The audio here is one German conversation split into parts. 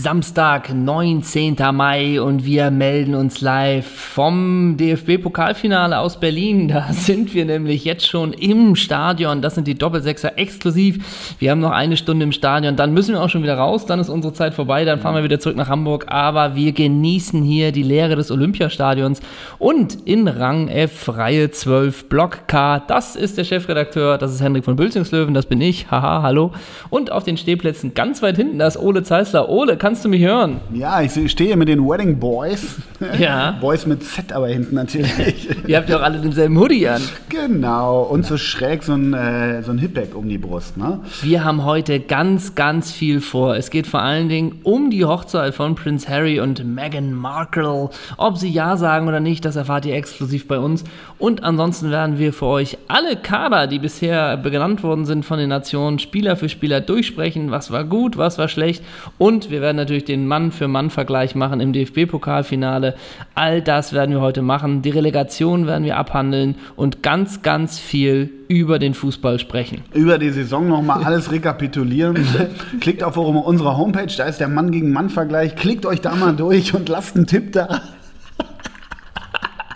Samstag, 19. Mai und wir melden uns live vom DFB-Pokalfinale aus Berlin. Da sind wir nämlich jetzt schon im Stadion. Das sind die Doppelsechser exklusiv. Wir haben noch eine Stunde im Stadion. Dann müssen wir auch schon wieder raus. Dann ist unsere Zeit vorbei. Dann fahren wir wieder zurück nach Hamburg. Aber wir genießen hier die Leere des Olympiastadions und in Rang F, Reihe 12, Block K. Das ist der Chefredakteur. Das ist Hendrik von Bülzingslöwen. Das bin ich. Haha, hallo. Und auf den Stehplätzen ganz weit hinten, da ist Ole Zeisler. Ole, kannst du mich hören? Ja, ich stehe mit den Wedding Boys. Ja. Boys mit Z aber hinten natürlich. Ihr habt ja auch alle denselben Hoodie an. genau. Und so schräg so ein, äh, so ein Hipback um die Brust. Ne? Wir haben heute ganz, ganz viel vor. Es geht vor allen Dingen um die Hochzeit von Prince Harry und Meghan Markle. Ob sie Ja sagen oder nicht, das erfahrt ihr exklusiv bei uns. Und ansonsten werden wir für euch alle Kader, die bisher benannt worden sind von den Nationen, Spieler für Spieler durchsprechen. Was war gut, was war schlecht. Und wir werden natürlich den Mann-für-Mann-Vergleich machen im DFB-Pokalfinale. All das werden wir heute machen. Die Relegation werden wir abhandeln und ganz, ganz viel über den Fußball sprechen. Über die Saison nochmal alles rekapitulieren. Klickt auf unsere Homepage, da ist der Mann gegen Mann-Vergleich. Klickt euch da mal durch und lasst einen Tipp da.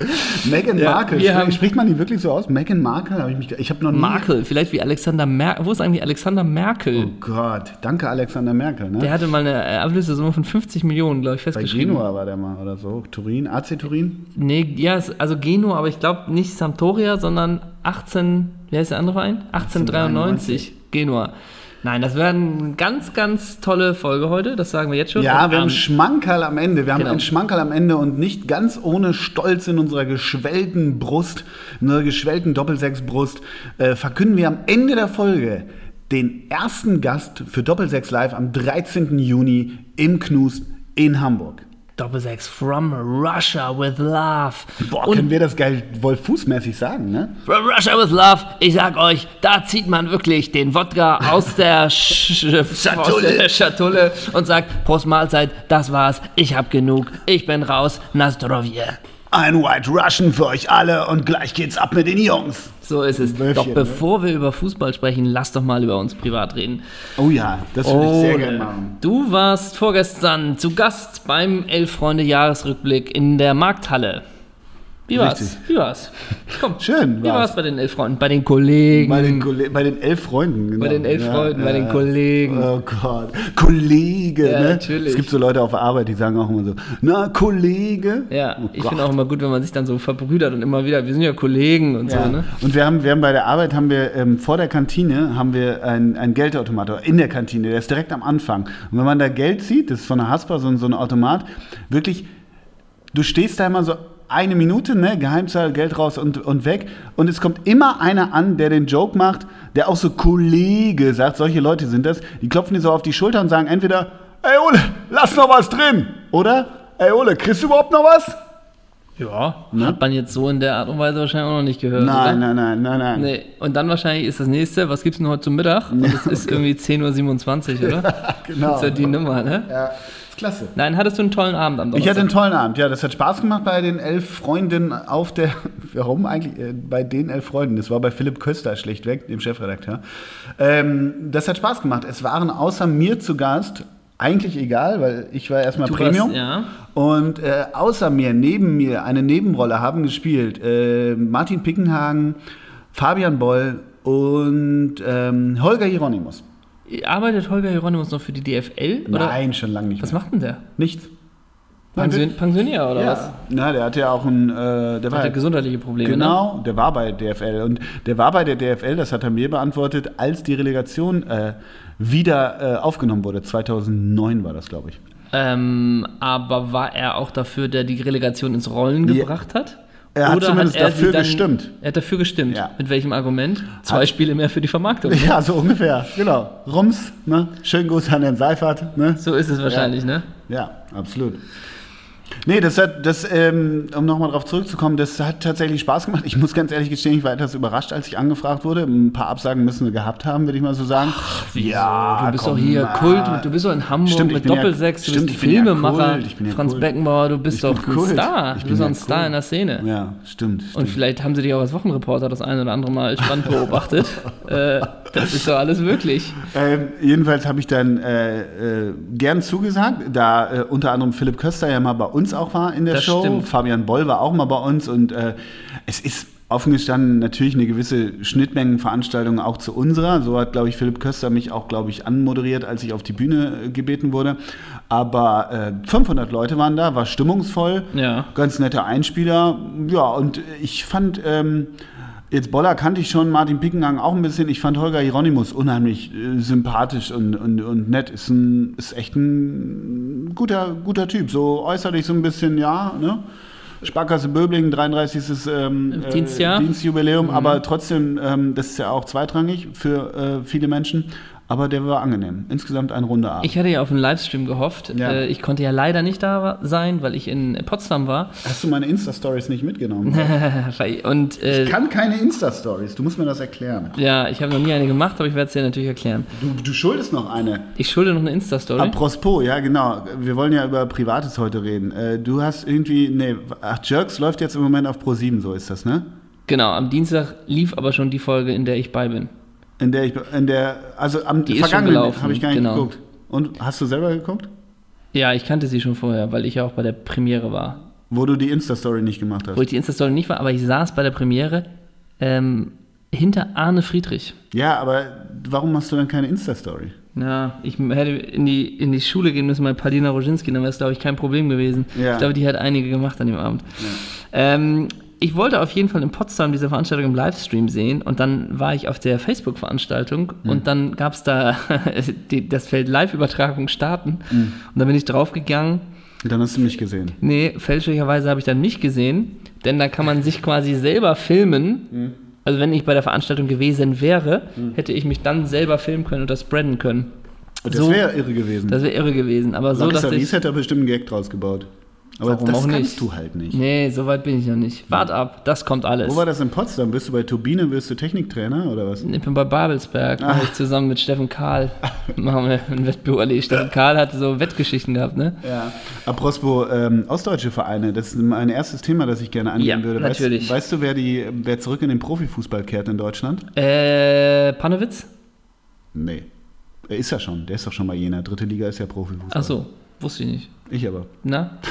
Meghan Ja, Markle, wir Spr- haben- spricht man die wirklich so aus? Meghan Markle? Hab ich mich, ich habe noch nie. Markel, vielleicht wie Alexander Merkel. Wo ist eigentlich Alexander Merkel? Oh Gott, danke Alexander Merkel. Ne? Der hatte mal eine äh, Ablösesumme von 50 Millionen, glaube ich, Bei festgeschrieben. Genua war der mal oder so. Turin, AC Turin? Nee, ja, also Genua, aber ich glaube nicht Sampdoria, sondern 18, wie heißt der andere Verein? 1893, Genua. Nein, das wäre eine ganz, ganz tolle Folge heute, das sagen wir jetzt schon. Ja, Und wir haben am- Schmankerl am Ende. Wir haben Genau. einen Schmankerl am Ende und nicht ganz ohne Stolz in unserer geschwellten Brust, in unserer geschwellten Doppelsechsbrust, äh, verkünden wir am Ende der Folge den ersten Gast für Doppelsechs Live am 13. Juni im Knust in Hamburg. Doppelsechs from Russia with Love. Boah, Und können wir das geil Wolf-Fuß-mäßig sagen, ne? From Russia with Love, ich sag euch, da zieht man wirklich den Wodka aus der, Sch aus der Schatulle und sagt, Prost Mahlzeit, das war's, ich hab genug, ich bin raus, Nastrovje. Ein White Russian für euch alle und gleich geht's ab mit den Jungs. So ist es. Wölfchen, Doch ne? bevor wir über Fußball sprechen, lass doch mal über uns privat reden. Oh ja, das würde ich sehr Ole, gerne machen. Du warst vorgestern zu Gast beim Elf-Freunde-Jahresrückblick in der Markthalle. Wie war's? Richtig. Wie war's? Komm, Schön Wie war's. bei den Elf-Freunden? Bei den Kollegen? Bei den, Kolle- bei den elf Freunden, genau. Bei den elf Freunden, bei den Kollegen. Oh Gott. Kollege, Ja, ne? natürlich. Es gibt so Leute auf der Arbeit, die sagen auch immer so, na, Kollege. Ja, Oh ich finde auch immer gut, wenn man sich dann so verbrüdert und immer wieder, wir sind ja Kollegen und Ja. so, ne? Und wir haben, wir haben bei der Arbeit haben wir ähm, vor der Kantine haben wir ein, ein Geldautomat in der Kantine, der ist direkt am Anfang. Und wenn man da Geld zieht, das ist von der Haspa so, so ein Automat, wirklich, du stehst da immer so eine Minute, ne, Geheimzahl, Geld raus und, und weg. Und es kommt immer einer an, der den Joke macht, der auch so Kollege sagt, solche Leute sind das, die klopfen dir so auf die Schulter und sagen entweder, ey Ole, lass noch was drin. Oder, ey Ole, kriegst du überhaupt noch was? Ja. Hat man jetzt so in der Art und Weise wahrscheinlich auch noch nicht gehört. Nein, oder? nein, nein, nein, nein. Nee. Und dann wahrscheinlich ist das nächste, was gibt's denn heute zum Mittag? Und es ist irgendwie 10.27 Uhr, oder? Genau. Das ist ja die Nummer, ne? Ja, klasse. Nein, hattest du einen tollen Abend am Ich Donnerstag? hatte einen tollen Abend, ja, das hat Spaß gemacht bei den elf Freundinnen auf der, warum eigentlich, äh, bei den elf Freunden, das war bei Philipp Köster schlichtweg, dem Chefredakteur. Ähm, das hat Spaß gemacht. Es waren außer mir zu Gast, eigentlich egal, weil ich war erstmal Du Premium. warst- ja. Und äh, außer mir, neben mir, eine Nebenrolle haben gespielt äh, Martin Pickenhagen, Fabian Boll und ähm, Holger Hieronymus. Arbeitet Holger Hieronymus noch für die DFL? Oder? Nein, schon lange nicht Was mehr. macht denn der? Nichts. Pension, Pensionier oder was? Ja, na, der hatte ja auch ein, äh, der war Hat er ja- gesundheitliche Probleme, ne? Genau, der war bei DFL. Und der war bei der DFL, das hat er mir beantwortet, als die Relegation äh, wieder äh, aufgenommen wurde. 2009 war das, glaube ich. Ähm, aber war er auch dafür, der die Relegation ins Rollen Ja. gebracht hat? Er hat zumindest sie dafür gestimmt. Er hat dafür gestimmt. Ja. Mit welchem Argument? Zwei Spiele mehr für die Vermarktung. Ja, so ungefähr. Genau. Rums, ne? Schönen Gruß an den Seifert. Ne? So ist es wahrscheinlich, ne? Ja, absolut. Nee, das hat, das, ähm, um nochmal drauf zurückzukommen, das hat tatsächlich Spaß gemacht. Ich muss ganz ehrlich gestehen, ich war etwas überrascht, als ich angefragt wurde. Ein paar Absagen müssen wir gehabt haben, würde ich mal so sagen. du bist doch hier. Kult, du bist doch in Hamburg Stimmt, mit bin ja- Doppelsechs, du stimmt, bist ja Filmemacher, ja Franz Kult. Beckenbauer, du bist doch ein Star. ich Du bist doch ja ein Star in der Szene. Ja, stimmt. Und stimmt. vielleicht haben sie dich auch als Wochenreporter das ein oder andere Mal spannend beobachtet. äh, Das ist doch alles möglich. Ähm, jedenfalls habe ich dann äh, äh, gern zugesagt, da äh, unter anderem Philipp Köster ja mal bei uns auch war in der Das Show. stimmt. Fabian Boll war auch mal bei uns und äh, es ist offen gestanden natürlich eine gewisse Schnittmengenveranstaltung auch zu unserer. So hat, glaube ich, Philipp Köster mich auch, glaube ich, anmoderiert, als ich auf die Bühne äh, gebeten wurde. Aber äh, 500 Leute waren da, war stimmungsvoll, Ja. ganz netter Einspieler. Ja, und ich fand, ähm, jetzt Boller kannte ich schon, Martin Pickengang auch ein bisschen. Ich fand Holger Hieronymus unheimlich äh, sympathisch und, und, und nett. Ist, ein, ist echt ein guter, guter Typ. So äußerlich so ein bisschen, ja, ne? Sparkasse Böbling, 33. Ähm, äh, Dienstjahr. Dienstjubiläum, aber trotzdem, ähm, das ist ja auch zweitrangig für äh, viele Menschen. Aber der war angenehm. Insgesamt ein runder Abend. Ich hatte ja auf einen Livestream gehofft. Ja. Äh, ich konnte ja leider nicht da sein, weil ich in Potsdam war. Hast du meine Insta-Stories nicht mitgenommen? Und äh, Ich kann keine Insta-Stories, du musst mir das erklären. ja, ich habe noch nie eine gemacht, aber ich werde es dir natürlich erklären. Du, du schuldest noch eine. Ich schulde noch eine Insta-Story. Apropos, ja genau. Wir wollen ja über Privates heute reden. Äh, du hast irgendwie, nee, ach, Jerks läuft jetzt im Moment auf Pro 7, so ist das, ne? Genau, am Dienstag lief aber schon die Folge, in der ich bei bin. In der ich, in der, also am Die vergangenen habe ich gar nicht genau. geguckt. Und hast du selber geguckt? Ja, ich kannte sie schon vorher, weil ich ja auch bei der Premiere war. Wo du die Insta-Story nicht gemacht hast. Wo ich die Insta-Story nicht war, aber ich saß bei der Premiere ähm, hinter Arne Friedrich. Ja, aber warum machst du dann keine Insta-Story? Ja, ich hätte in die, in die Schule gehen müssen bei Paulina Roginski, dann wäre es, glaube ich, kein Problem gewesen. Ja. Ich glaube, die hat einige gemacht an dem Abend. Ähm, ich wollte auf jeden Fall in Potsdam diese Veranstaltung im Livestream sehen und dann war ich auf der Facebook-Veranstaltung und dann gab es da die, das Feld Live-Übertragung starten und dann bin ich draufgegangen. Dann hast du mich gesehen. Nee, fälschlicherweise habe ich dann nicht gesehen, denn da kann man sich quasi selber filmen. Also wenn ich bei der Veranstaltung gewesen wäre, hätte ich mich dann selber filmen können und das spreaden können. Das So- wäre irre gewesen. Das wäre irre gewesen, aber so, Larissa dass ich... hätte da bestimmt einen Gag draus gebaut. Aber Warum das auch kannst nicht? du halt nicht. Nee, so weit bin ich noch nicht. Wart ab, das kommt alles. Wo war das in Potsdam? Bist du bei Turbine, bist du Techniktrainer oder was? Ich bin bei Babelsberg, mache ich zusammen mit Steffen Kahl. Machen wir ein Wettbewerb. erledigt. Steffen Kahl hatte so Wettgeschichten gehabt, ne? Ja. Apropos ähm, ostdeutsche Vereine, das ist mein erstes Thema, das ich gerne angehen Ja, würde. natürlich. Weißt, weißt du, wer, die, wer zurück in den Profifußball kehrt in Deutschland? Äh, Panowitz? Nee. Er ist ja schon, der ist doch schon bei Jena. Dritte Liga ist ja Profifußball. Ach so, wusste ich nicht. Ich aber. Na?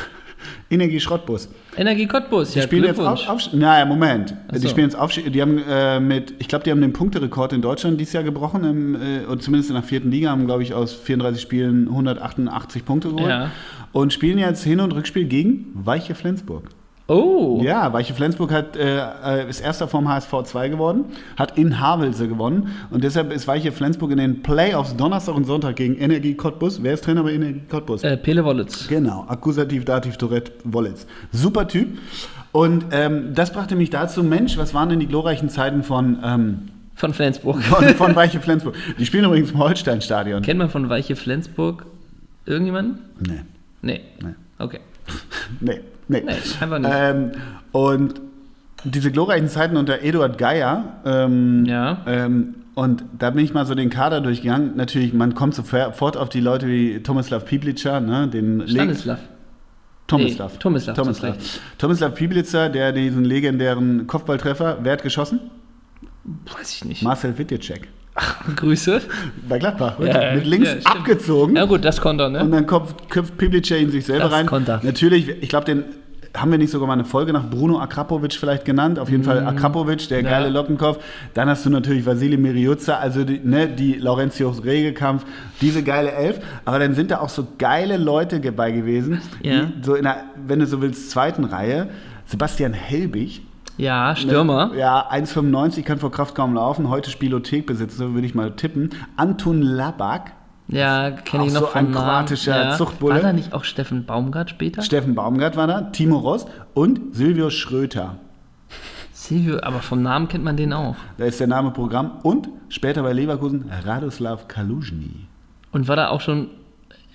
Energie Schrottbus. Energie Cottbus, Die ja, spielen jetzt auf, auf Naja, Moment. Ach Die so. spielen jetzt Aufstieg. Die haben äh, mit, ich glaube, die haben den Punkterekord in Deutschland dieses Jahr gebrochen, im, äh, und zumindest in der vierten Liga, haben, glaube ich, aus 34 Spielen 188 Punkte geholt. Ja. Und spielen jetzt Hin- und Rückspiel gegen Weiche Flensburg. Oh, Ja, Weiche Flensburg hat, äh, äh, ist erster vom HSV 2 geworden, hat in Havelse gewonnen und deshalb ist Weiche Flensburg in den Playoffs Donnerstag und Sonntag gegen Energie Cottbus. Wer ist Trainer bei Energie Cottbus? äh, Pele Wollitz. Genau, Akkusativ, Dativ, Tourette, Wollitz. Super Typ. Und ähm, das brachte mich dazu, Mensch, was waren denn die glorreichen Zeiten von, ähm, Von Flensburg. von, von Weiche Flensburg? Die spielen übrigens im Holsteinstadion. Kennt man von Weiche Flensburg irgendjemanden? Nee, Nee. Nee. Okay. Nee, nee. Nee, einfach nicht. Ähm, und diese glorreichen Zeiten unter Eduard Geier, ähm, Ja. ähm, und da bin ich mal so den Kader durchgegangen. Natürlich, man kommt sofort auf die Leute wie Tomislav Piblica, ne, den Stanislav. Tomislav. Nee, Tomislav, Tomislav. Tomislav Piblica, der diesen legendären Kopfballtreffer, wer hat geschossen? Weiß ich nicht. Marcel Wittjacek. Grüße. Bei Gladbach. Ja, mit links ja, abgezogen. Ja gut, das konnte er, ne? Und dann köpft, köpft Piblica in sich selber Das rein. konnte. Natürlich, ich glaube, den haben wir nicht sogar mal eine Folge nach Bruno Akrapovic vielleicht genannt. Auf jeden Fall Akrapovic, der Mm. Ja. geile Lockenkopf. Dann hast du natürlich Vasili Miriuzza, also die, ne, die Laurentius Regelkampf, diese geile Elf. Aber dann sind da auch so geile Leute dabei gewesen, Ja. die so in der, wenn du so willst, zweiten Reihe. Sebastian Helbig, Ja, Stürmer. ja, 1,95, kann vor Kraft kaum laufen. Heute Spielothek besitzt, so würde ich mal tippen. Anton Labak, Ja, kenne ich noch so von ein Namen. kroatischer ja. Zuchtbulle. War da nicht auch Steffen Baumgart später? Steffen Baumgart war da, Timo Ross und Silvio Schröter. Silvio, aber vom Namen kennt man den auch. Da ist der Name Programm. Und später bei Leverkusen Radoslav Kaluzhny. Und war da auch schon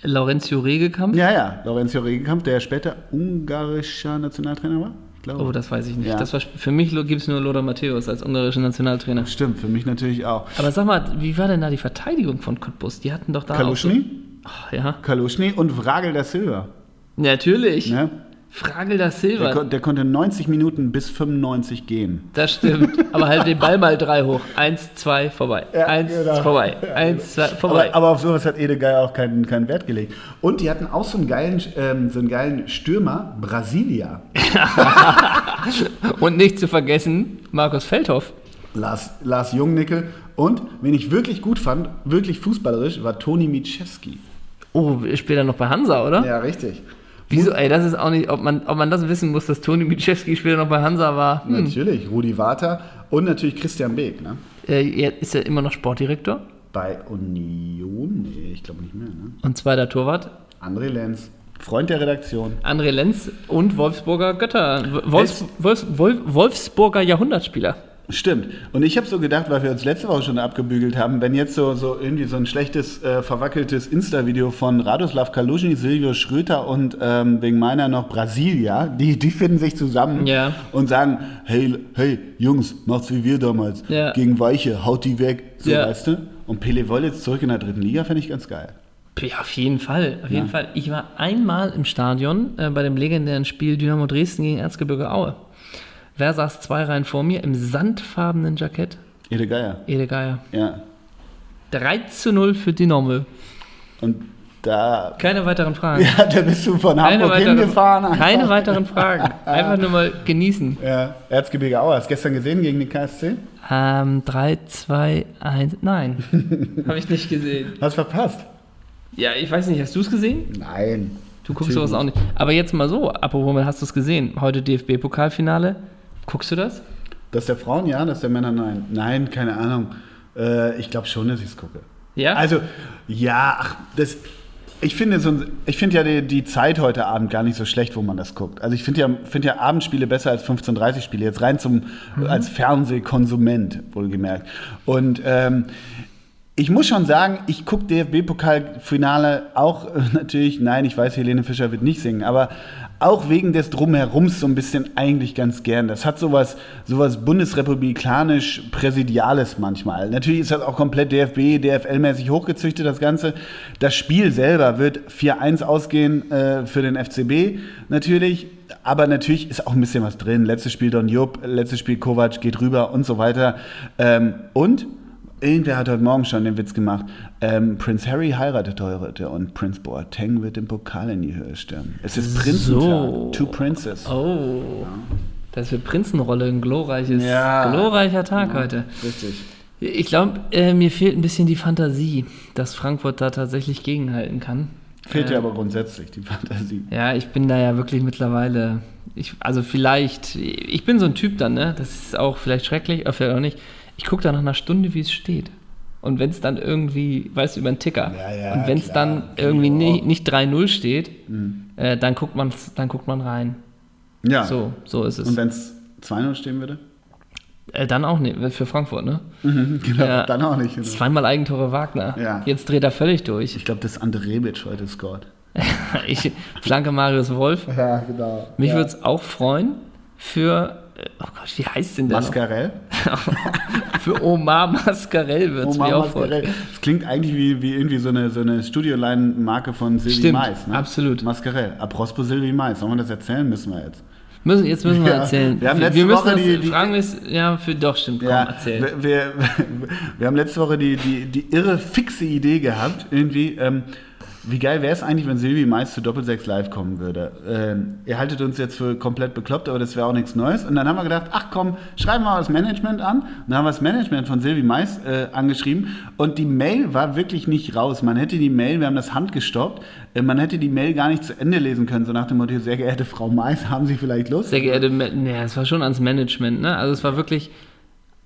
Laurentio Regelkampf? Ja, ja, Laurentio Regenkamp, der später ungarischer Nationaltrainer war. Glaube. Oh, das weiß ich nicht. Ja. Das war, für mich gibt es nur Lothar Matthäus als ungarischer Nationaltrainer. Stimmt, für mich natürlich auch. Aber sag mal, wie war denn da die Verteidigung von Cottbus? Die hatten doch da Kaluzhny, auch so, Ach, ja. Kaluzhny und Vragel da Silva. Natürlich. Ne? Fragel da Der, Silva. kon der konnte 90 Minuten bis 95 gehen. Das stimmt. Aber halt den Ball mal drei hoch. Eins, zwei, vorbei. Ja, Eins, genau. vorbei. Eins, zwei, vorbei. Aber, aber auf sowas hat Ede Geier auch keinen, keinen Wert gelegt. Und die hatten auch so einen geilen, ähm, so einen geilen Stürmer, Brasilia. Und nicht zu vergessen, Markus Feldhoff. Lars, Lars Jungnickel. Und, wen ich wirklich gut fand, wirklich fußballerisch, war Toni Mitschewski. Oh, später noch bei Hansa, oder? Ja, richtig. Wieso, ey, das ist auch nicht, ob man, ob man das wissen muss, dass Toni Mitschewski später noch bei Hansa war. Hm. Natürlich, Rudi Warter und natürlich Christian Beek. Ne? Äh, er ist ja immer noch Sportdirektor Bei Union? Nee, ich glaube nicht mehr. Ne? und zweiter Torwart. André Lenz, Freund der Redaktion. André Lenz und Wolfsburger Götter. Wolfs, Wolfs, Wolf, Wolfsburger Jahrhundertspieler. Stimmt. Und ich habe so gedacht, weil wir uns letzte Woche schon abgebügelt haben, wenn jetzt so, so irgendwie so ein schlechtes, äh, verwackeltes Insta-Video von Radoslav Kaluschny, Silvio Schröter und ähm, wegen meiner noch Brasilia, die, die finden sich zusammen Ja. und sagen, hey, hey, Jungs, macht's wie wir damals. Ja. Gegen Weiche, haut die weg. So, Ja. weißt du? Und Pele Woll jetzt zurück in der dritten Liga, fände ich ganz geil. Ja, auf jeden Fall. Auf jeden Fall. Ich war einmal im Stadion äh, bei dem legendären Spiel Dynamo Dresden gegen Erzgebirge Aue. Wer saß zwei Reihen vor mir im sandfarbenen Jackett? Ede Geier. Ede Geier. Ja. 3 zu 0 für Dynamo. Und da, Keine weiteren Fragen. ja, da bist du von Keine Hamburg weiteren, hingefahren. einfach. keine weiteren Fragen. Einfach nur mal genießen. Ja, Erzgebirge Aue. Hast du gestern gesehen gegen den KSC? Ähm, 3, 2, 1. Nein. Habe ich nicht gesehen. Hast verpasst? Ja, ich weiß nicht, hast du es gesehen? Nein. Du guckst sowas auch nicht. Aber jetzt mal so, apropos, hast du es gesehen? Heute DFB-Pokalfinale. Guckst du das? Das der Frauen ja, das der Männer nein. Nein, keine Ahnung. Äh, ich glaube schon, dass ich es gucke. Ja? Also, ja, ach, das. Ich finde, so, ich finde ja die, die Zeit heute Abend gar nicht so schlecht, wo man das guckt. Also ich finde ja, finde ja Abendspiele besser als 15:30 Spiele. Jetzt rein zum als Fernsehkonsument wohlgemerkt. Und ähm, ich muss schon sagen, ich gucke DFB-Pokalfinale auch äh, natürlich, nein, ich weiß, Helene Fischer wird nicht singen, aber auch wegen des Drumherums so ein bisschen eigentlich ganz gern. Das hat sowas, sowas bundesrepublikanisch-präsidiales manchmal. Natürlich ist das auch komplett DFB, DFL-mäßig hochgezüchtet, das Ganze. Das Spiel selber wird 4-1 ausgehen äh, für den FCB natürlich. Aber natürlich ist auch ein bisschen was drin. Letztes Spiel Don Jupp, letztes Spiel Kovac geht rüber und so weiter. Ähm, und Irgendwer hat heute Morgen schon den Witz gemacht. Ähm, Prince Harry heiratet heute und Prince Boateng wird den Pokal in die Höhe stellen. Es ist Prinzentag. So. Two Princes. Oh. Das wird Prinzenrolle, ein glorreiches, Ja. glorreicher Tag heute. Richtig. Ich glaube, äh, mir fehlt ein bisschen die Fantasie, dass Frankfurt da tatsächlich gegenhalten kann. Fehlt Äh, dir aber grundsätzlich die Fantasie. Ja, ich bin da ja wirklich mittlerweile. Ich, also vielleicht, ich bin so ein Typ dann, ne? Das ist auch vielleicht schrecklich, aber vielleicht auch nicht. Ich gucke da nach einer Stunde, wie es steht. Und wenn es dann irgendwie, weißt du, über den Ticker. Ja, ja, und wenn es dann ich irgendwie auch. nicht, nicht 3-0 steht, Mhm. äh, dann, guckt man's, dann guckt man rein. Ja. So, so ist es. Und wenn es 2-0 stehen würde? äh, dann auch nicht, für Frankfurt, ne? Genau, Ja. dann auch nicht. Genau. Zweimal Eigentore Wagner. Ja. Jetzt dreht er völlig durch. Ich glaube, das Ante Rebic heute scored. Ich flanke Marius Wolf. Ja, genau. Mich ja. würde es auch freuen für, äh, oh Gott, wie heißt denn der? Mascarell? Für Omar Mascarell wird es mir auch. Mascarell. Das klingt eigentlich wie, wie irgendwie so eine, so eine Studioline-Marke von Stimmt, Mais. Ne? absolut. Mascarell. Apropos Sylvie Mais. Sollen wir das erzählen? Müssen wir jetzt. Müssen, jetzt müssen wir Ja, erzählen. wir haben wir letzte müssen Woche das, die- die- fragen wir es, ja, für, doch, stimmt, komm, Ja, erzähl. wir, wir, wir haben letzte Woche die, die, die irre fixe Idee gehabt, irgendwie, ähm, wie geil wäre es eigentlich, wenn Silvi Mais zu Doppelsechs live kommen würde. Ähm, ihr haltet uns jetzt für komplett bekloppt, aber das wäre auch nichts Neues. Und dann haben wir gedacht, ach komm, schreiben wir mal das Management an. Und dann haben wir das Management von Silvi Mais äh, angeschrieben. Und die Mail war wirklich nicht raus. Man hätte die Mail, wir haben das handgestoppt, äh, man hätte die Mail gar nicht zu Ende lesen können, so nach dem Motto, sehr geehrte Frau Mais, haben Sie vielleicht Lust? Sehr geehrte, nee, es war schon ans Management, ne? Also es war wirklich,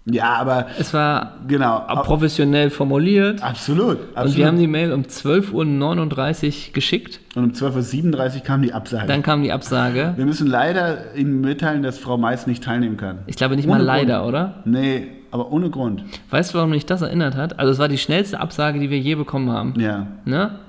Ja, aber es war genau. professionell formuliert. Absolut, absolut. Und wir haben die Mail um 12.39 Uhr geschickt. Und um 12.37 Uhr kam die Absage. Dann kam die Absage. wir müssen leider Ihnen mitteilen, dass Frau Mais nicht teilnehmen kann. Ich glaube nicht Ohne mal leider, Grund. oder? Nee, aber ohne Grund. Weißt du, warum mich das erinnert hat? Also es war die schnellste Absage, die wir je bekommen haben. Ja. Ne?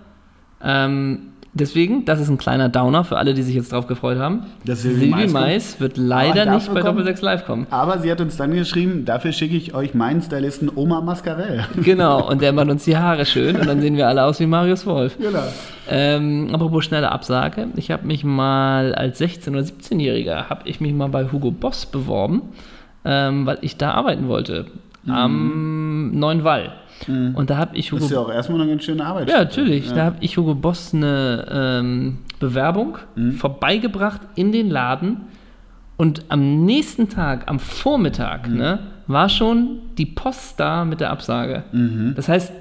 Ähm, deswegen, das ist ein kleiner Downer für alle, die sich jetzt drauf gefreut haben. Dass Silvi Mais Mais wird leider nicht bei kommt- Doppel 6 live kommen. Aber sie hat uns dann geschrieben, dafür schicke ich euch meinen Stylisten Oma Mascarell. Genau, und der macht uns die Haare schön und dann sehen wir alle aus wie Marius Wolf. genau. Ähm, apropos schnelle Absage. Ich habe mich mal als 16- oder 17-Jähriger, habe ich mich mal bei Hugo Boss beworben, ähm, weil ich da arbeiten wollte. Am Neuen Wall. Und da habe ich Hugo Das ist ja auch erstmal eine ganz schöne Arbeit. ja, natürlich. Da habe ich Hugo Boss eine ähm, Bewerbung Mhm. vorbeigebracht in den Laden. Und am nächsten Tag, am Vormittag, Mhm. ne, war schon die Post da mit der Absage. Das heißt,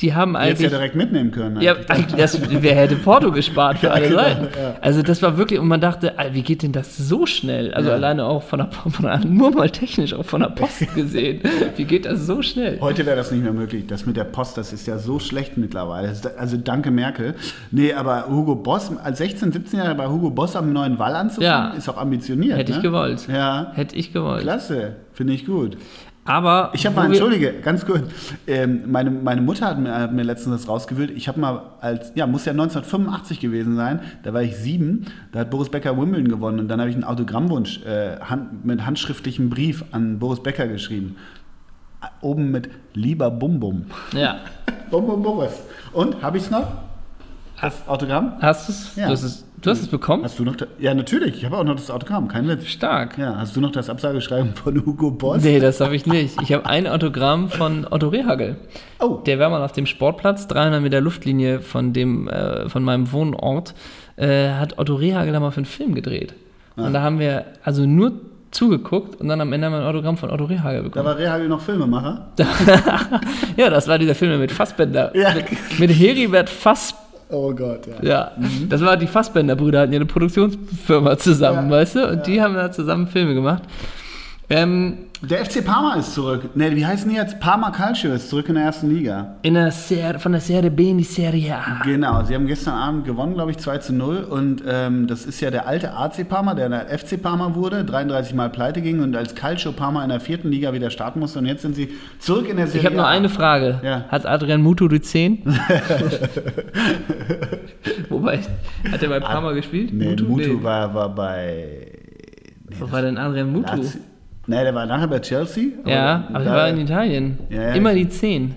die haben Mhm. Jetzt eigentlich. ja direkt mitnehmen können. Ja, eigentlich, das, wer hätte Porto gespart für alle genau, Seiten? ja. Also das war wirklich, und man dachte, wie geht denn das so schnell? Also Ja. alleine auch von der, von der, nur mal technisch auch von der Post gesehen. Wie geht das so schnell? Heute wäre das nicht mehr möglich. Das mit der Post, das ist ja so schlecht mittlerweile. Also danke Merkel. Nee, aber Hugo Boss, als 16-, 17-Jähriger bei Hugo Boss am neuen Wall anzufangen, Ja. ist auch ambitioniert. Hätte ne? ich gewollt. Ja, Hätte ich gewollt. klasse. Finde ich gut. Aber Ich habe mal, entschuldige, ganz kurz. Ähm, meine, meine Mutter hat mir, hat mir letztens das rausgewühlt. Ich habe mal als, ja, muss ja 1985 gewesen sein, da war ich sieben, da hat Boris Becker Wimbledon gewonnen und dann habe ich einen Autogrammwunsch äh, hand, mit handschriftlichem Brief an Boris Becker geschrieben. Oben mit Lieber Bum Bum. Ja. Bum Bum Boris. Und, habe ich es noch? Das Autogramm? Hast du's? Ja. Du hast es, du hast es bekommen? Hast du noch? Da, ja, natürlich. Ich habe auch noch das Autogramm, kein Witz. Stark. Ja, hast du noch das Absageschreiben von Hugo Boss? Nee, das habe ich nicht. Ich habe ein Autogramm von Otto Rehagel. Oh, Der war mal auf dem Sportplatz, 300 Meter Luftlinie von, dem, äh, von meinem Wohnort, äh, hat Otto Rehagel da mal für einen Film gedreht. Ah. Und da haben wir also nur zugeguckt und dann am Ende haben wir ein Autogramm von Otto Rehagel da bekommen. war Rehagel noch Filmemacher. Ja, das war dieser Film mit Fassbender. Ja. Mit, mit Heribert Fassbender. Oh Gott, ja. Ja, das war die Fassbender-Brüder, hatten ja eine Produktionsfirma zusammen, Ja, weißt du? Und die haben da zusammen Filme gemacht. Ähm, Der FC Parma ist zurück. Ne, wie heißen die jetzt? Parma Calcio ist zurück in der ersten Liga. in der Serie, von der Serie B in die Serie A. Genau, sie haben gestern Abend gewonnen, glaube ich, 2 zu 0. Und ähm, das ist ja der alte AC Parma, der der FC Parma wurde, 33 Mal pleite ging und als Calcio Parma in der vierten Liga wieder starten musste. Und jetzt sind sie zurück in der Serie Ich habe nur A. eine Frage. Ja. Hat Adrian Mutu die 10? Wobei, hat er bei Parma gespielt? Nee, Mutu, Nee. War, war bei. Wo war denn Adrian Mutu? Lazio. Nee, der war nachher bei Chelsea. Ja, aber er da- war in Italien. Ja, Immer die 10.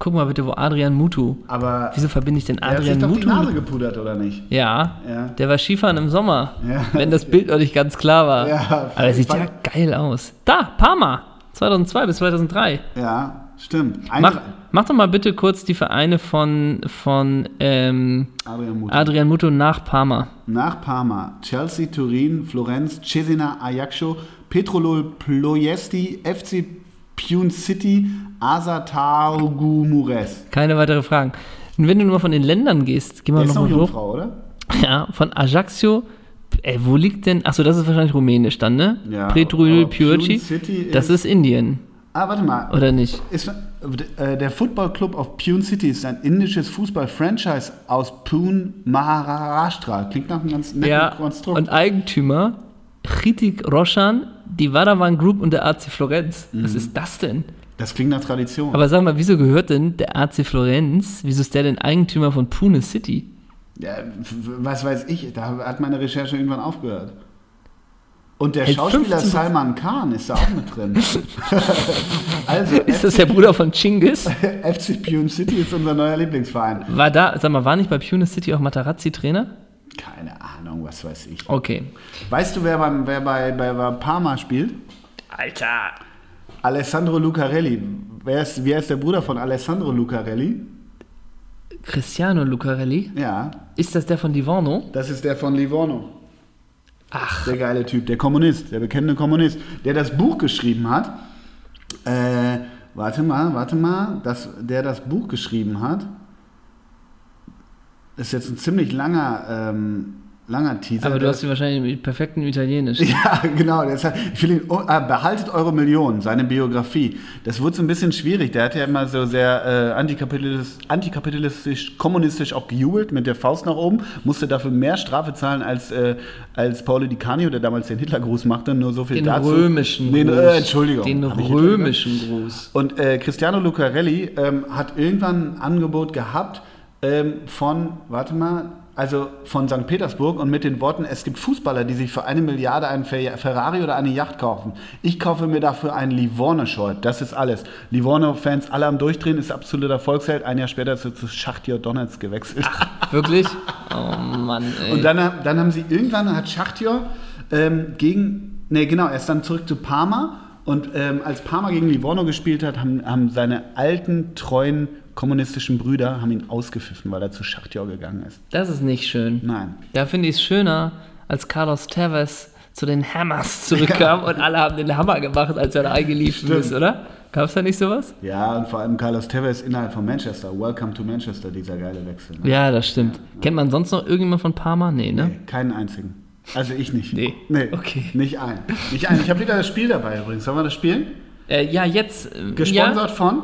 Guck mal bitte, wo Adrian Mutu. Aber Wieso verbinde ich denn er hat sich Adrian doch die Mutu? Nase gepudert, oder nicht? Ja, Ja. der war Skifahren im Sommer. Ja. Wenn das Bild noch nicht ganz klar war. Ja, aber er sieht ja geil aus. Da, Parma. 2002 bis 2003. Ja, stimmt. Ein- Mach, mach doch mal bitte kurz die Vereine von, von ähm, Adrian Mutu. Adrian Mutu nach Parma. Nach Parma, Chelsea, Turin, Florenz, Cesena, Ajaccio, Petrolol, Ploiesti, FC Pune City, Asa Targu Mures. Keine weitere Fragen. Und wenn du nur von den Ländern gehst, geh mal Der ist noch. Jungfrau, oder? Ja, von Ajaccio. Ey, wo liegt denn? Achso, das ist wahrscheinlich rumänisch dann, ne? Ja, Piurci. Pune City Das ist Indien, Ah, warte mal. oder nicht? Ist, äh, der Football Club of Pune City ist ein indisches Fußball-Franchise aus Pune, Maharashtra. Klingt nach einem ganz netten Ja, Konstrukt. und Eigentümer Ritik Roshan, die Vadavan Group und der AC Florenz. Mhm. Was ist das denn? das klingt nach Tradition. Aber sag mal, wieso gehört denn der AC Florenz, wieso ist der denn Eigentümer von Pune City? Ja, was weiß ich, da hat meine Recherche irgendwann aufgehört. Und der Hält Schauspieler 15 Salman Khan ist da auch mit drin. also, Ist das der Bruder von Chingis? FC Pune City ist unser neuer Lieblingsverein. War da, sag mal, war nicht bei Pune City auch Materazzi Trainer? Keine Ahnung, was weiß ich. Okay. Weißt du, wer, beim, wer bei, bei, bei Parma spielt? Alter. Alessandro Lucarelli. Wer ist, wer ist der Bruder von Alessandro Lucarelli? Cristiano Lucarelli? Ja, Ist das der von Livorno? das ist der von Livorno. Ach, Der geile Typ, der Kommunist, der bekennende Kommunist, der das Buch geschrieben hat. Äh, warte mal, warte mal, das, der das Buch geschrieben hat. Ist jetzt ein ziemlich langer, ähm, langer Teaser. aber du hast sie wahrscheinlich im perfekten Italienisch. Ja, genau. Deshalb, ihn, oh, ah, behaltet eure Millionen, seine Biografie. Das wurde so ein bisschen schwierig. Der hat ja immer so sehr äh, antikapitalistisch, antikapitalistisch, kommunistisch auch gejubelt mit der Faust nach oben, musste dafür mehr Strafe zahlen als, äh, als Paolo Di Canio, der damals den Hitlergruß machte. Nur so viel Den dazu. römischen Den, Gruß. äh, Entschuldigung. Den römischen Gruß. Und äh, Cristiano Lucarelli ähm, hat irgendwann ein Angebot gehabt ähm, von, warte mal, also von St. Petersburg und mit den Worten, es gibt Fußballer, die sich für eine Milliarde einen Fer- Ferrari oder eine Yacht kaufen. Ich kaufe mir dafür einen Livorno-Shirt. Das ist alles. Livorno-Fans alle am Durchdrehen, ist absoluter Volksheld. Ein Jahr später ist er zu Schachtjör Donetsk gewechselt. Wirklich? Oh Mann, ey. Und dann, dann haben sie irgendwann hat Schachtjor ähm, gegen, ne genau, er ist dann zurück zu Parma und ähm, als Parma gegen Livorno gespielt hat, haben, haben seine alten, treuen kommunistischen Brüder haben ihn ausgepfiffen, weil er zu Schachtjor gegangen ist. das ist nicht schön. Nein. Da finde ich es schöner, als Carlos Tevez zu den Hammers zurückkam und alle haben den Hammer gemacht, als er da eingeliefen ist, oder? Gab es da nicht sowas? Ja, und vor allem Carlos Tevez innerhalb von Manchester. Welcome to Manchester, dieser geile Wechsel. Ne? Ja, das stimmt. Kennt man sonst noch irgendjemand von Parma? Nee, ne? Nee, keinen einzigen. Also ich nicht. Nee. Nee, Okay. nicht ein. Nicht ein. Ich habe wieder das Spiel dabei übrigens. Sollen wir das spielen? Äh, ja, jetzt. Gesponsert Ja, von?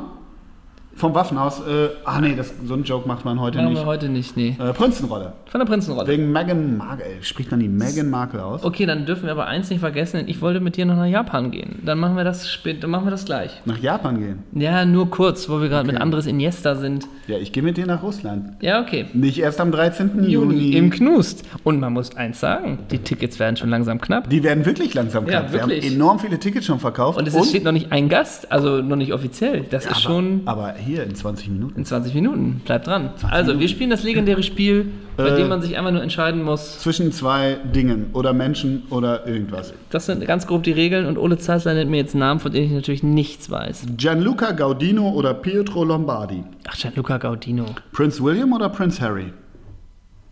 Vom Waffenhaus. Äh, ach nee, das, so einen Joke macht man heute machen nicht. wir heute nicht, nee. Äh, Prinzenrolle. Von der Prinzenrolle. Wegen Meghan Markle. Spricht man die Meghan Markle aus? Okay, dann dürfen wir aber eins nicht vergessen, ich wollte mit dir noch nach Japan gehen. Dann machen wir das spät, dann machen wir das gleich. Nach Japan gehen? Ja, nur kurz, wo wir gerade Okay. mit Andres Iniesta sind. Ja, ich gehe mit dir nach Russland. Ja, okay. Nicht erst am 13. Juni. Juni im Knust. Und man muss eins sagen, die Tickets werden schon langsam knapp. die werden wirklich langsam Ja, knapp. Wir haben wirklich. enorm viele Tickets schon verkauft. Und es ist- steht noch nicht ein Gast, also noch nicht offiziell. Das ist schon aber hier in 20 Minuten. in 20 Minuten. Bleibt dran. Also, wir spielen das legendäre Spiel, bei Äh. dem man sich einfach nur entscheiden muss. Zwischen zwei Dingen oder Menschen oder irgendwas. Das sind ganz grob die Regeln und Ole Zeissler nennt mir jetzt Namen, von denen ich natürlich nichts weiß. Gianluca Gaudino oder Pietro Lombardi? Ach, Gianluca Gaudino. Prince William oder Prince Harry?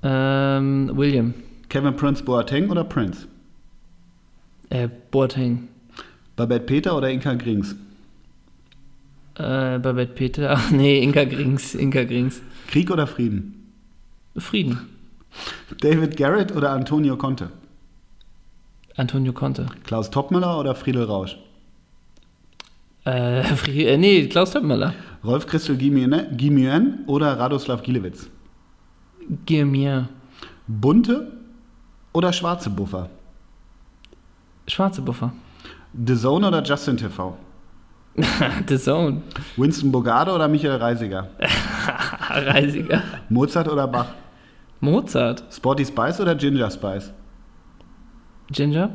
Ähm, William. Kevin Prince Boateng oder Prince? Äh, Boateng. Babette Peter oder Inka Grings? Äh, Babette Peter. Ach nee, Inka Grings. Inka Grings. Krieg oder Frieden? Frieden. David Garrett oder Antonio Conte? Antonio Conte. Klaus Toppmöller oder Friedel Rausch? Äh, Fri äh nee, Klaus Töppenmöller. Rolf Christel Gimuen oder Radoslav Gilewitz? Gib mir. Bunte oder schwarze Buffer? Schwarze Buffer. The Zone oder Justin TV? The Zone. Winston Bogarde oder Michael Reisiger? Reisiger. Mozart oder Bach? Mozart. Sporty Spice oder Ginger Spice? Ginger.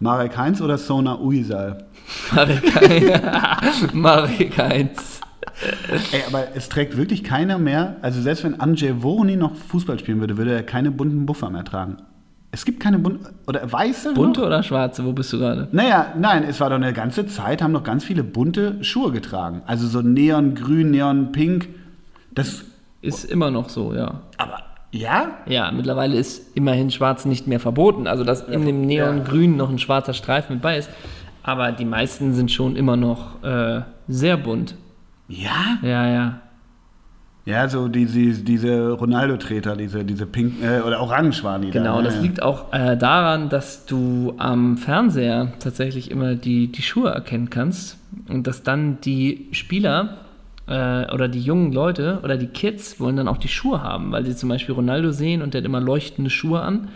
Marek Heinz oder Sona Uisal? Marek Heinz. Marek Heinz. Ey, aber es trägt wirklich keiner mehr, also selbst wenn Andrzej Woroni noch Fußball spielen würde, würde er keine bunten Buffer mehr tragen. Es gibt keine bunten, oder weiße? Bunte Noch? oder schwarze? Wo bist du gerade? Naja, nein, es war doch eine ganze Zeit, haben noch ganz viele bunte Schuhe getragen. Also so neongrün, neonpink. Das, Ist immer noch so, ja. aber, ja? Ja, mittlerweile ist immerhin schwarz nicht mehr verboten. Also, dass in dem Neongrün noch ein schwarzer Streifen mit bei ist. Aber die meisten sind schon immer noch äh, sehr bunt. Ja? Ja, ja. Ja, so diese, diese Ronaldo-Treter, diese, diese pink, äh, oder orange waren die Genau, da. ne? das liegt auch äh, daran, dass du am Fernseher tatsächlich immer die, die Schuhe erkennen kannst und dass dann die Spieler äh, oder die jungen Leute oder die Kids wollen dann auch die Schuhe haben, weil sie zum Beispiel Ronaldo sehen und der hat immer leuchtende Schuhe an.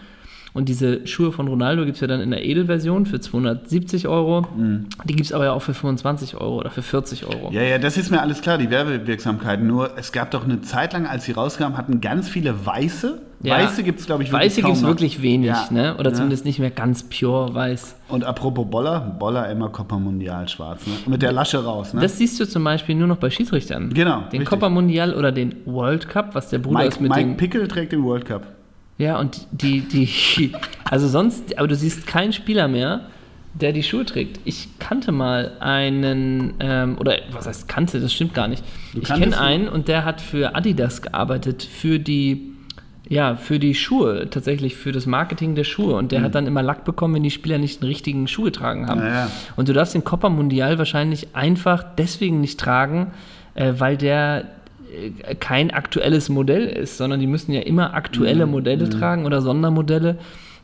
Und diese Schuhe von Ronaldo gibt es ja dann in der Edelversion für 270 Euro. Die gibt es aber ja auch für 25 Euro oder für 40 Euro. Mhm. Ja, ja, das ist mir alles klar, die Werbewirksamkeit. Nur es gab doch eine Zeit lang, als sie rauskamen, hatten ganz viele weiße. Ja. Weiße gibt es, glaube ich, wirklich Weiße gibt es wirklich wenig, Ja. ne? oder Ja. zumindest nicht mehr ganz pure weiß. Und apropos Boller, Boller immer Copa Mundial schwarz. Ne? Mit der Lasche raus. Ne? Das siehst du zum Beispiel nur noch bei Schiedsrichtern. Genau, Den richtig. Copa Mundial oder den World Cup, was der Bruder Mike, ist mit Mike dem. Pickel trägt den World Cup. Ja, und die, die, also sonst, aber du siehst keinen Spieler mehr, der die Schuhe trägt. Ich kannte mal einen, ähm, oder was heißt kannte, das stimmt gar nicht. Du ich kenne einen und der hat für Adidas gearbeitet, für die, ja, für die Schuhe, tatsächlich für das Marketing der Schuhe. Und der hat dann immer Lack bekommen, wenn die Spieler nicht den richtigen Schuh getragen haben. Ja. Und du darfst den Copa Mundial wahrscheinlich einfach deswegen nicht tragen, äh, weil der kein aktuelles Modell ist, sondern die müssen ja immer aktuelle Mhm. Modelle tragen oder Sondermodelle,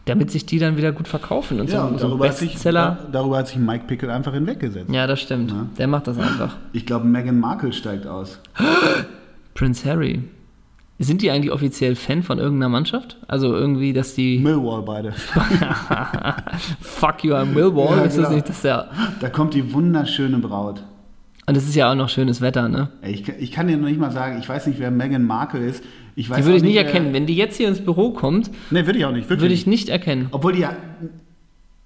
damit sich die dann wieder gut verkaufen. Und Ja, so, und so darüber, hat sich, darüber hat sich Mike Pickel einfach hinweggesetzt. Ja, das stimmt. Ja. Der macht das einfach. Ich glaube, Meghan Markle steigt aus. Prince Harry. Sind die eigentlich offiziell Fan von irgendeiner Mannschaft? Also irgendwie, dass die Millwall beide. Fuck you, I'm Millwall. Ja, ist das genau. nicht, dass der. Da kommt die wunderschöne Braut. Und es ist ja auch noch schönes Wetter, ne? Ich, ich kann dir noch nicht mal sagen, ich weiß nicht, wer Meghan Markle ist. Ich weiß Die würde ich nicht erkennen. Wenn die jetzt hier ins Büro kommt, Nee, würde ich auch nicht. Wirklich. würde ich nicht erkennen. Obwohl die ja.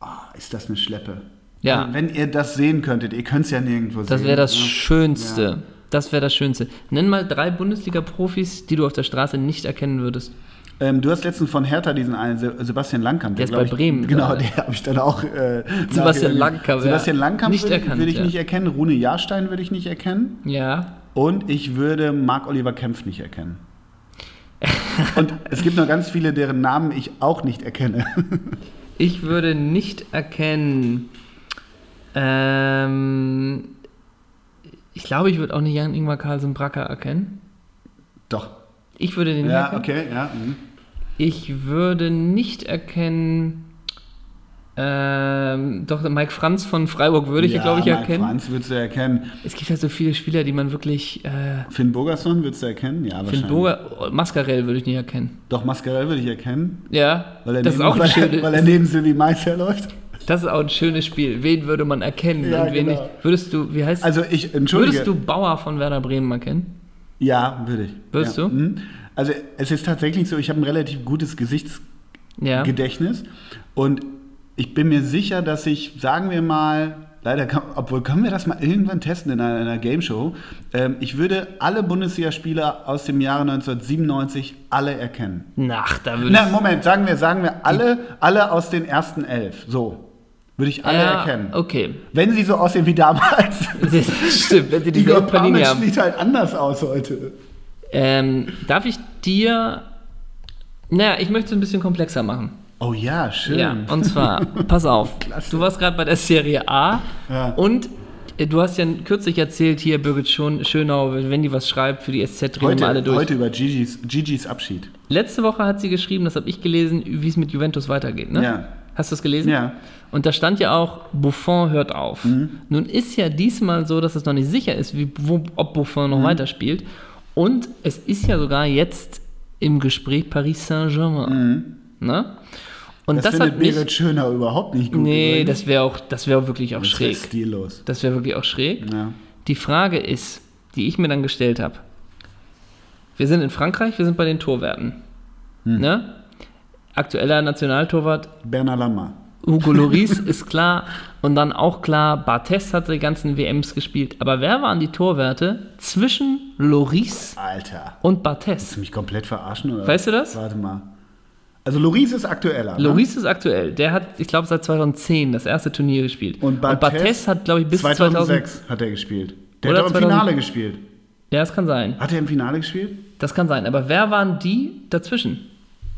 Ah, ist das eine Schleppe. Ja. Also, wenn ihr das sehen könntet, ihr könnt es ja nirgendwo sehen. Das wäre das ne? Schönste. Ja. Das wäre das Schönste. Nenn mal drei Bundesliga-Profis, die du auf der Straße nicht erkennen würdest. Ähm, du hast letztens von Hertha diesen einen Se- Sebastian Langkamp. Der ist glaub bei Bremen Genau, den habe ich dann auch. Äh, Sebastian. Langkamp, ja. Sebastian Langkamp Nicht würde, erkannt, würde ich ja. nicht erkennen. Rune Jahrstein würde ich nicht erkennen. Ja. Und ich würde Marc-Oliver Kempf nicht erkennen. Und es gibt noch ganz viele, deren Namen ich auch nicht erkenne. Ich würde nicht erkennen. Ähm, ich glaube, ich würde auch nicht Jan Ingmar Carlsen Bracker erkennen. Doch. Ich würde den nicht Ja, erkennen. okay, ja. mhm. Ich würde nicht erkennen. Ähm, doch, Mike Franz von Freiburg würde ich, ja, glaube ich, Mike erkennen. Franz würdest du erkennen. Es gibt halt so viele Spieler, die man wirklich. Äh, Finn Bogerson würdest du erkennen? Ja, Finn wahrscheinlich. Boger, Mascarell würde ich nicht erkennen. Doch, Mascarell würde ich erkennen. Ja, Weil er das ist neben, auch ein weil, weil er neben Sylvie Mais herläuft. Das ist auch ein schönes Spiel. Wen würde man erkennen Ja, und wen genau. nicht? Würdest du, wie heißt Also ich, entschuldige. Würdest du Bauer von Werder Bremen erkennen? Ja, würde ich. Würdest ja. du? Mhm. Also es ist tatsächlich so, ich habe ein relativ gutes Gesichtsgedächtnis Ja. und ich bin mir sicher, dass ich, sagen wir mal, leider, kann, obwohl können wir das mal irgendwann testen in einer, in einer Game Show, ähm, ich würde alle Bundesligaspieler aus dem Jahre 1997 alle erkennen. Nach, da würde Na, Moment, sagen wir, sagen wir alle, alle aus den ersten elf. So. Würde ich alle ja, erkennen. Okay. Wenn sie so aussehen wie damals. Stimmt, wenn sie diese Panini haben. sieht halt anders aus heute. Ähm, darf ich dir. Naja, ich möchte es ein bisschen komplexer machen. Oh ja, schön. Ja, und zwar, pass auf. Klasse. Du warst gerade bei der Serie A Ja. und äh, du hast ja kürzlich erzählt, hier Birgit Schön, Schönau, wenn die was schreibt für die SZ, heute, wir alle durch. heute über Gigi's, Gigi's Abschied. Letzte Woche hat sie geschrieben, das habe ich gelesen, wie es mit Juventus weitergeht. Ne? Ja. Hast du es gelesen? Ja. Mhm. Und da stand ja auch, Buffon hört auf. Nun ist ja diesmal so, dass es noch nicht sicher ist, wie, wo, ob Buffon Mhm. noch weiterspielt. Und es ist ja sogar jetzt im Gespräch Paris Saint-Germain. Ne? Und Mhm. Das, das, findet hat mich. Schöner überhaupt nicht gut. Nee, übrigens. das wäre auch, das wäre wirklich auch das schräg. ist stillos. Das wäre wirklich auch schräg. Ja. Die Frage ist, die ich mir dann gestellt habe. Wir sind in Frankreich, wir sind bei den Torwerten. Hm. Ne? Aktueller Nationaltorwart Bernard Lama. Hugo Lloris ist klar. Und dann auch klar, Barthez hat die ganzen WMs gespielt. Aber wer waren die Torwerte zwischen Lloris Alter. und Willst Barthez? du mich komplett verarschen? Oder? Weißt du das? Warte mal. Also Loris ist aktueller. ne? Lloris ist aktuell. Der hat, ich glaube, seit 2010 das erste Turnier gespielt. Und Barthez, hat, glaube ich, bis 2006 hat er gespielt. Der hat doch im 2000 Finale gespielt. Ja, das kann sein. Hat er im Finale gespielt? Das kann sein. Aber wer waren die dazwischen?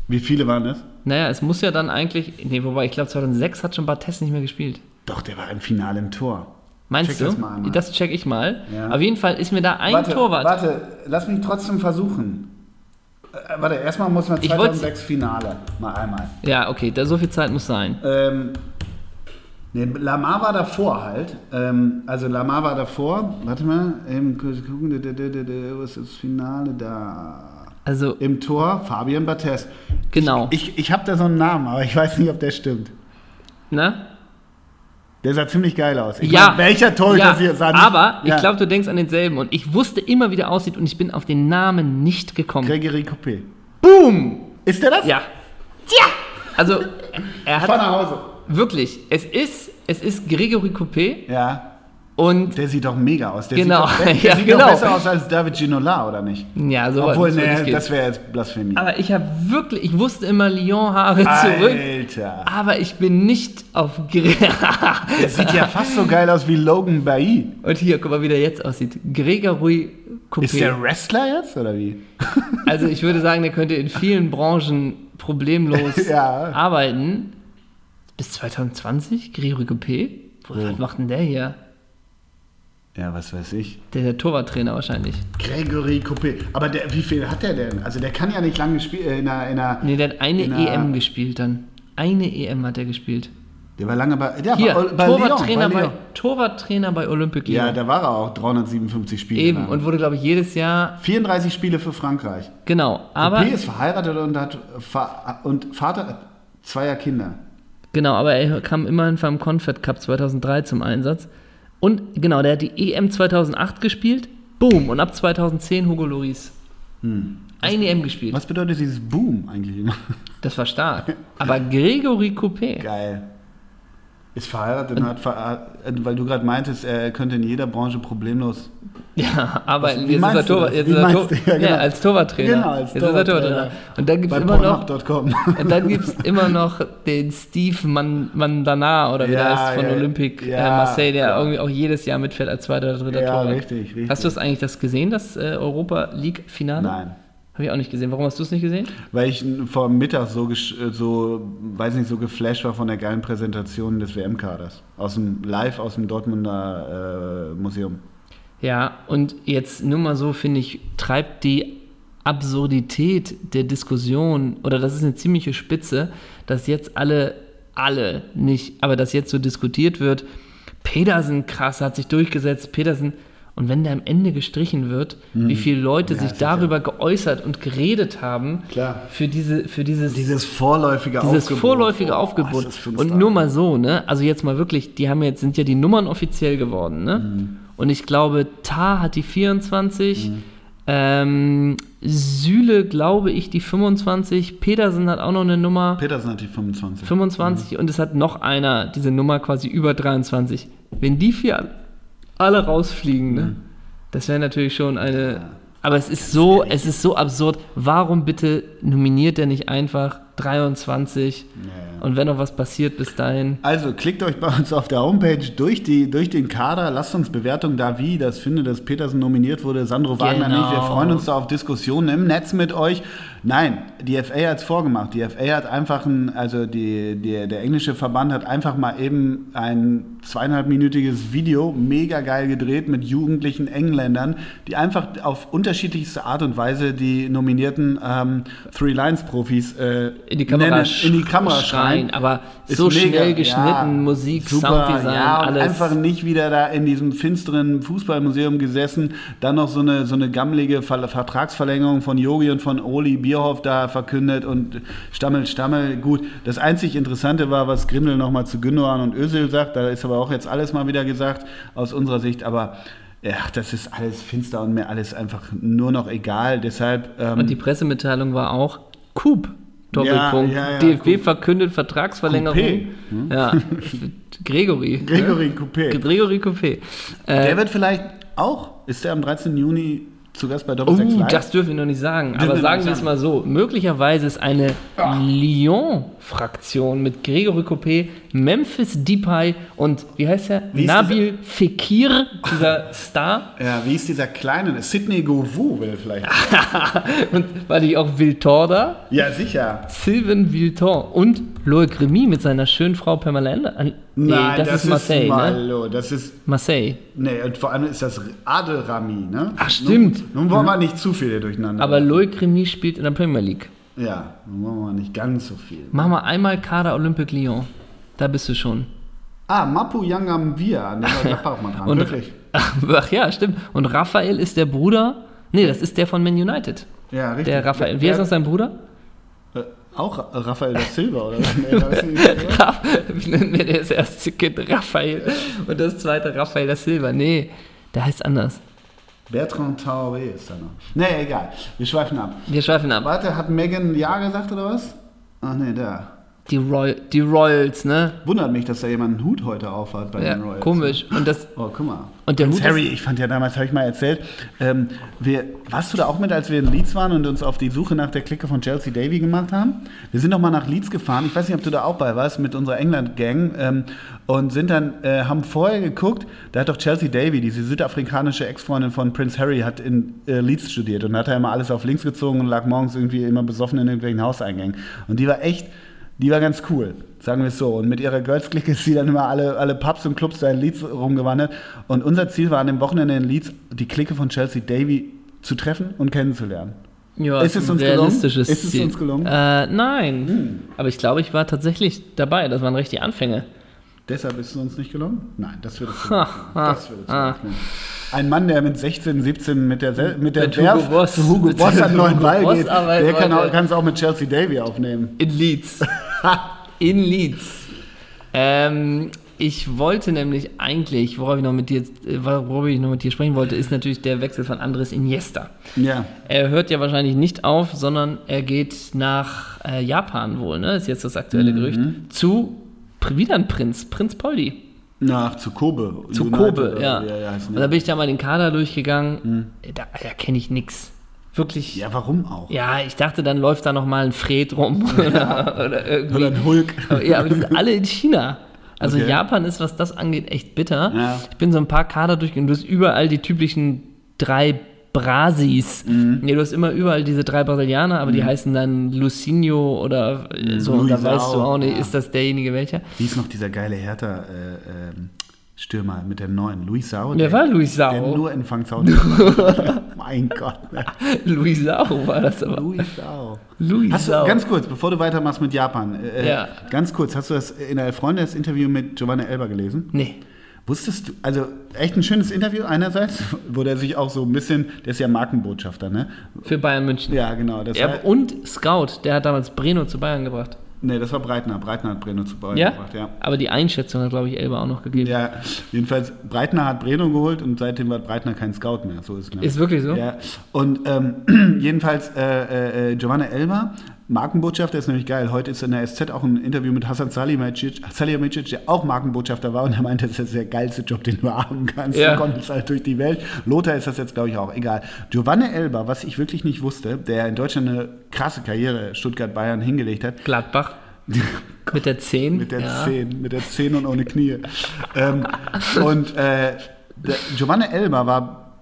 Wie viele waren das? Naja, es muss ja dann eigentlich. Nee, wobei, ich glaube, 2006 hat schon Barthez nicht mehr gespielt. Doch, der war im Finale im Tor. Meinst Check du? das mal einmal. Das check ich mal. Ja. Auf jeden Fall ist mir da ein warte, Torwart. Warte, lass mich trotzdem versuchen. Äh, warte, erstmal muss man Ich wollt's- 2006 Finale. Mal einmal. Ja, okay, da so viel Zeit muss sein. Ähm, nee, Lamar war davor halt. Ähm, also Lamar war davor. Warte mal, kurz gucken. Was ist das Finale da? Also, Im Tor Fabian Barthez. genau. Ich, ich habe da so einen Namen, aber ich weiß nicht, ob der stimmt. ne? Der sah ziemlich geil aus. Ich ja. mein, welcher Torhüter ja, sie- sah nicht- Aber Ja. ich glaube, du denkst an denselben. Und ich wusste immer, wie der aussieht und ich bin auf den Namen nicht gekommen. Gregory Coupé. Boom! Ist der das? Ja. Tja! Also, er Fahr hat nach Hause. wirklich, es ist, es ist Gregory Coupé Ja. Und Der sieht doch mega aus. Der Genau. sieht, doch, der Ja, sieht genau. doch besser aus als David Ginola, oder nicht? ja, so Obwohl, man nee, das wäre jetzt Blasphemie. Aber ich habe wirklich, ich wusste immer Lyon-Haare zurück, Alter. aber ich bin nicht auf Gre Der sieht ja fast so geil aus wie Logan Bailly. Und hier, guck mal, wie der jetzt aussieht. Gregory Ist der Coupé. Wrestler jetzt, oder wie? Also ich würde sagen, der könnte in vielen Branchen problemlos Ja. arbeiten. Bis 2020, Gregory Coupé? Was macht denn der hier? Ja, was weiß ich. Der, der Torwarttrainer wahrscheinlich. Gregory Coupé. Aber der, wie viel hat der denn? Also der kann ja nicht lange spielen. Äh, in einer, in einer, Nee, der hat eine In der- EM gespielt dann. Eine EM hat er gespielt. der war lange bei, ja, Hier, bei, bei Torwarttrainer, Lyon, bei bei, Lyon. Torwarttrainer bei Olympique Lyon. Ja, da war er auch 357 Spiele. Eben, lang. und wurde, glaube ich, jedes Jahr, 34 Spiele für Frankreich. genau, aber, Coupé ist verheiratet und hat und Vater zweier Kinder. genau, aber er kam immerhin beim Confed Cup 2003 zum Einsatz. Und genau, der hat die EM 2008 gespielt, boom, und ab 2010 Hugo Lloris. Eine EM gespielt. Hm. Was bedeutet dieses Boom eigentlich immer? Das war stark. Aber Gregory Coupé, Geil. Ist verheiratet und hat, ver- äh, weil du gerade meintest, er könnte in jeder Branche problemlos Ja, aber Was- jetzt wie ist er das? jetzt ist er Tor? Ja, ja, genau. als Torwarttrainer. Genau, als jetzt ist er Torwarttrainer. Und dann gibt es immer noch, Pornhub.com. und dann gibt's immer noch den Steve Man, Mandana oder wie Ja, der heißt von ja, Olympique ja, äh, Marseille, der irgendwie auch jedes Jahr mitfährt als zweiter oder dritter Ja, Torwart. richtig, richtig. Hast du das eigentlich das gesehen, das äh, Europa League Finale? Nein. Habe ich auch nicht gesehen. Warum hast du es nicht gesehen? Weil ich vor Mittag so, so, weiß nicht, so geflasht war von der geilen Präsentation des WM-Kaders. Aus dem, live aus dem Dortmunder äh, Museum. Ja, und jetzt nur mal so, finde ich, treibt die Absurdität der Diskussion, oder das ist eine ziemliche Spitze, dass jetzt alle, alle nicht, aber dass jetzt so diskutiert wird, Pedersen krass, hat sich durchgesetzt, Pedersen, und wenn der am Ende gestrichen wird, wie viele Leute. Ja, sich darüber geäußert und geredet haben, Klar. für, diese, für dieses, Dieses vorläufige dieses Aufgebot. vorläufige Oh, Aufgebot. ein Und nur mal so, ne? Also jetzt mal wirklich, die haben jetzt, sind ja die Nummern offiziell geworden, ne? Mhm. Und ich glaube, Ta hat die 24, ähm, Süle, glaube ich, die 25, Petersen hat auch noch eine Nummer Petersen hat die 25. 25 und es hat noch einer diese Nummer quasi über 23. Wenn die vier alle rausfliegen, ne? Das wäre natürlich schon eine. Aber es ist so, es ist so absurd. Warum bitte nominiert er nicht einfach 23? Und wenn noch was passiert bis dahin. Also klickt euch bei uns auf der Homepage durch, die, durch den Kader, lasst uns Bewertung da, wie das finde, dass Petersen nominiert wurde, Sandro Wagner Genau. nicht. Wir freuen uns da auf Diskussionen im Netz mit euch. Nein, die FA hat es vorgemacht. Die FA hat einfach ein, also die, die, der englische Verband hat einfach mal eben ein zweieinhalbminütiges Video mega geil gedreht mit jugendlichen Engländern, die einfach auf unterschiedlichste Art und Weise die nominierten ähm, Three Lions Profis äh, In die Kamera, nennen, in die Kamera sch- schreien. Aber Ist so mega, schnell geschnitten, ja, Musik, super, Sounddesign, ja, und alles. einfach nicht wieder da in diesem finsteren Fußballmuseum gesessen, dann noch so eine, so eine gammelige Ver Vertragsverlängerung von Yogi und von Oli Bierhoff da verkündet und Stammel, Stammel. Gut, das einzig Interessante war, was Grindel nochmal zu Gündogan und Özil sagt, da ist aber auch jetzt alles mal wieder gesagt aus unserer Sicht, aber ja, das ist alles finster und mir alles einfach nur noch egal, deshalb... Ähm, Und die Pressemitteilung war auch Coop. Doppelpunkt. Ja, ja, ja, DFB Coop. verkündet Vertragsverlängerung. Coupé, Ja, Gregory. Gregory Ne? Coupé. Gregory Coupé. Äh, Der wird vielleicht auch, ist der am 13. Juni zu Gast bei Doppelsechs Oh, Live? das dürfen wir noch nicht sagen. Aber sagen wir es mal so: Möglicherweise ist eine Lyon-Fraktion mit Gregory Coupé, Memphis Depay und wie heißt er? Wie ist Nabil Fekir, dieser Star. Ja, wie ist dieser kleine? Sidney Govou will vielleicht. und war die auch Viltor da? ja, sicher. Sylvain Viltor und Loic Remy mit seiner schönen Frau Pamela Ender. äh, Nee, Nein, das, ist Marseille, ne? Malo, das ist, Marseille. nee, und vor allem ist das Adelrami, ne? Ach, stimmt. Nun, nun wollen wir nicht zu viele durcheinander. Aber Loic Remy spielt in der Premier League. ja, nun wollen wir nicht ganz so viel. Mach mal einmal Kader Olympique Lyon. Da bist du schon. Ah, Mapu Yangamvia, war auch mal dran, Und, wirklich. ach ja, stimmt. Und Raphael ist der Bruder. Nee, das ist der von Man United. Ja, richtig. Der Raphael. Wie heißt noch sein Bruder? Äh, Auch Raphael da Silva, oder? was? Nee, das ist nicht- Raff- Wie nennen wir das erste Kind Raphael und das zweite Raphael da Silva? Nee, der heißt anders. Bertrand Traoré ist da noch. Nee, egal. Wir schweifen ab. Wir schweifen ab. Warte, hat Megan Ja gesagt oder was? Ach nee, da. Die, Roy die Royals, ne? Wundert mich, dass da jemand einen Hut heute aufhat bei Ja, den Royals. komisch. Und das Oh, guck mal. Und der Prinz Hut Harry, ich fand ja damals, habe ich mal erzählt, ähm, wir, warst du da auch mit, als wir in Leeds waren und uns auf die Suche nach der Clique von Chelsea Davy gemacht haben? Wir sind noch mal nach Leeds gefahren, ich weiß nicht, ob du da auch bei warst, mit unserer England-Gang ähm, und sind dann, äh, haben vorher geguckt, da hat doch Chelsea Davy, diese südafrikanische Ex-Freundin von Prince Harry, hat in äh, Leeds studiert und hat da immer alles auf links gezogen und lag morgens irgendwie immer besoffen in irgendwelchen Hauseingängen. Und die war echt, die war ganz cool, sagen wir es so. Und mit ihrer Girls-Clique ist sie dann immer alle, alle Pubs und Clubs da in Leeds rumgewandert. Und unser Ziel war an dem Wochenende in Leeds, die Clique von Chelsea Davy zu treffen und kennenzulernen. ja, Ist es uns gelungen? Ist es uns gelungen? Hm. Äh, nein. Aber ich glaube, ich war tatsächlich dabei. Das waren richtig Anfänge. Deshalb ist es uns nicht gelungen? Nein, das würde es ha, Das würde ha. Ein Mann, der mit 16, 17 mit der, mit der Mit Hugo Werft Boss. zu Hugo Boss an Hugo neuen Ball Boss geht, der kann wollte. auch- es auch mit Chelsea Davy aufnehmen. In Leeds. In Leeds. Ähm, ich wollte nämlich eigentlich, worauf ich, noch mit dir, äh, worüber ich noch mit dir sprechen wollte, ist natürlich der Wechsel von Andres Iniesta. Ja. Er hört ja wahrscheinlich nicht auf, sondern er geht nach äh, Japan wohl, ne? Ist jetzt das aktuelle Gerücht. Zu wieder ein Prinz, Prinz Poldi. Nach zu Kobe. Zu United Kobe, oder ja. er heißt, Und da bin ich da mal den Kader durchgegangen. Da, da kenne ich nix. Wirklich. Ja, warum auch? Ja, ich dachte, dann läuft da noch mal ein Fred rum oder, oder irgendwie. Oder ein Hulk. Ja, aber die sind alle in China. Also Okay. Japan ist, was das angeht, echt bitter. Ja. Ich bin so ein paar Kader durchgegangen. Du hast überall die typischen drei Brasis. Mhm. Nee, du hast immer überall diese drei Brasilianer, aber die heißen dann Lucinho oder äh, so. Und da weißt du auch nicht, Mhm. ja. ist das derjenige welcher? Wie ist noch dieser geile Hertha äh, ähm, Stürmer mit der neuen? Luis Sau? Wer war Luisao? Der nur in Fangzaun Mein Gott. Ne? Luisao war das aber. Luis Sau. Luisao. Hast du, ganz kurz, bevor du weitermachst mit Japan, äh, Ja. ganz kurz, hast du das in der Freunde das Interview mit Giovanni Elber gelesen? Nee. Wusstest du, also echt ein schönes Interview einerseits, wo der sich auch so ein bisschen, der ist ja Markenbotschafter, ne? Für Bayern München. Ja, genau. Heißt- und Scout, der hat damals Breno zu Bayern gebracht. nee, das war Breitner. Breitner hat Breno zu Bayern Ja? gebracht, ja. Aber die Einschätzung hat, glaube ich, Elba auch noch gegeben. Ja, jedenfalls, Breitner hat Breno geholt und seitdem war Breitner kein Scout mehr. So ist, ne? Ist wirklich so? Ja, und ähm, jedenfalls äh, äh, Giovanna Elber, Markenbotschafter ist nämlich geil. Heute ist in der SZ auch ein Interview mit Hassan Salihamidzic, Salihamidzic, der auch Markenbotschafter war und er meinte, das ist der geilste Job, den du haben kannst. Ja. Du konntest halt durch die Welt. Lothar ist das jetzt, glaube ich, auch. Egal. Giovanna Elber, was ich wirklich nicht wusste, der in Deutschland eine krasse Karriere Stuttgart-Bayern hingelegt hat, Gladbach. Mit der 10. mit der ja. 10, mit der 10 und ohne Knie. ähm, und äh, der Giovanni Elba war,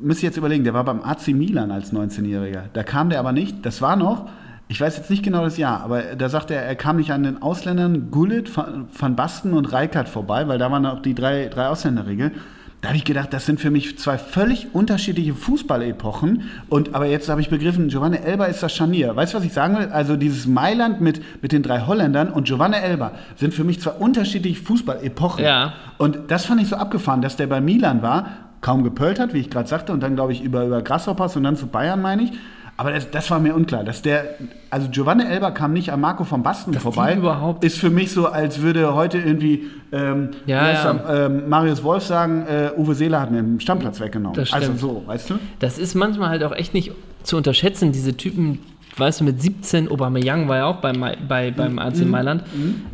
müsst ihr jetzt überlegen, der war beim AC Milan als 19-Jähriger. Da kam der aber nicht, das war noch, ich weiß jetzt nicht genau das Jahr, aber da sagte er, er kam nicht an den Ausländern Gullit, Van Basten und Reikert vorbei, weil da waren auch die drei, drei Ausländerregeln. Da habe ich gedacht, das sind für mich zwei völlig unterschiedliche Fußballepochen. Und aber jetzt habe ich begriffen, Giovanni Elba ist das Scharnier. Weißt du, was ich sagen will? Also dieses Mailand mit, mit den drei Holländern und Giovanni Elba sind für mich zwei unterschiedliche Fußballepochen. Ja. Und das fand ich so abgefahren, dass der bei Milan war, kaum gepölt hat, wie ich gerade sagte, und dann glaube ich über, über Grasshoppers und dann zu Bayern, meine ich. Aber das, das war mir unklar, dass der, also Giovanni Elba kam nicht an Marco von Basten die vorbei. überhaupt- ist für mich so, als würde heute irgendwie ähm, Ja, ja. ähm, Marius Wolf sagen, äh, Uwe Seeler hat mir den Stammplatz weggenommen. Das also so, weißt du? Das ist manchmal halt auch echt nicht zu unterschätzen, diese Typen, weißt du, mit 17, Aubameyang war ja auch bei, Ma- bei, beim AC Mhm. Mailand.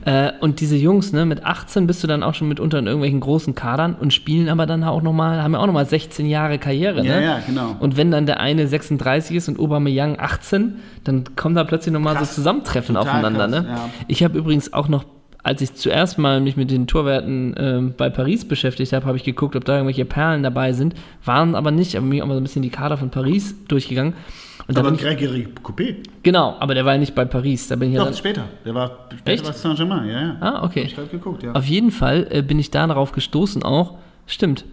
Äh, und diese Jungs, ne, mit 18 bist du dann auch schon mitunter in irgendwelchen großen Kadern und spielen aber dann auch nochmal, haben ja auch nochmal 16 Jahre Karriere, Ja, ne? ja, genau. Und wenn dann der eine 36 ist und Aubameyang 18, dann kommen da plötzlich nochmal so. Zusammentreffen Total aufeinander, krass, ne? ja. Ich habe übrigens auch noch als ich zuerst mal mich mit den Torwerten ähm, bei Paris beschäftigt habe, habe ich geguckt, ob da irgendwelche Perlen dabei sind. Waren aber nicht. Ich habe mir auch mal so ein bisschen die Kader von Paris durchgegangen. Und da Aber Gregory Coupé, genau, aber der war ja nicht bei Paris. Da bin ich ja doch, dann, später. Der war später Saint-Germain, ja, ja. Ah, okay. Hab ich gerade geguckt, ja. Auf jeden Fall äh, bin ich da darauf gestoßen auch, stimmt,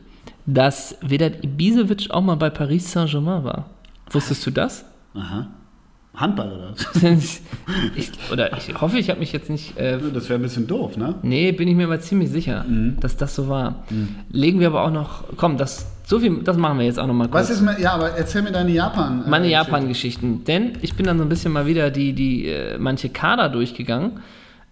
dass Vedat Ibisevic auch mal bei Paris Saint-Germain war. Wusstest du das? Aha. Handball oder was? ich, oder ich hoffe, ich habe mich jetzt nicht. Äh, Das wäre ein bisschen doof, ne? nee, bin ich mir aber ziemlich sicher, Mhm. dass das so war. Legen wir aber auch noch. Komm, das, so viel, das machen wir jetzt auch noch mal kurz. Was ist mal, ja, aber erzähl mir deine Japan. äh, Meine Geschichte. Japan-Geschichten. Denn ich bin dann so ein bisschen mal wieder die, die äh, manche Kader durchgegangen.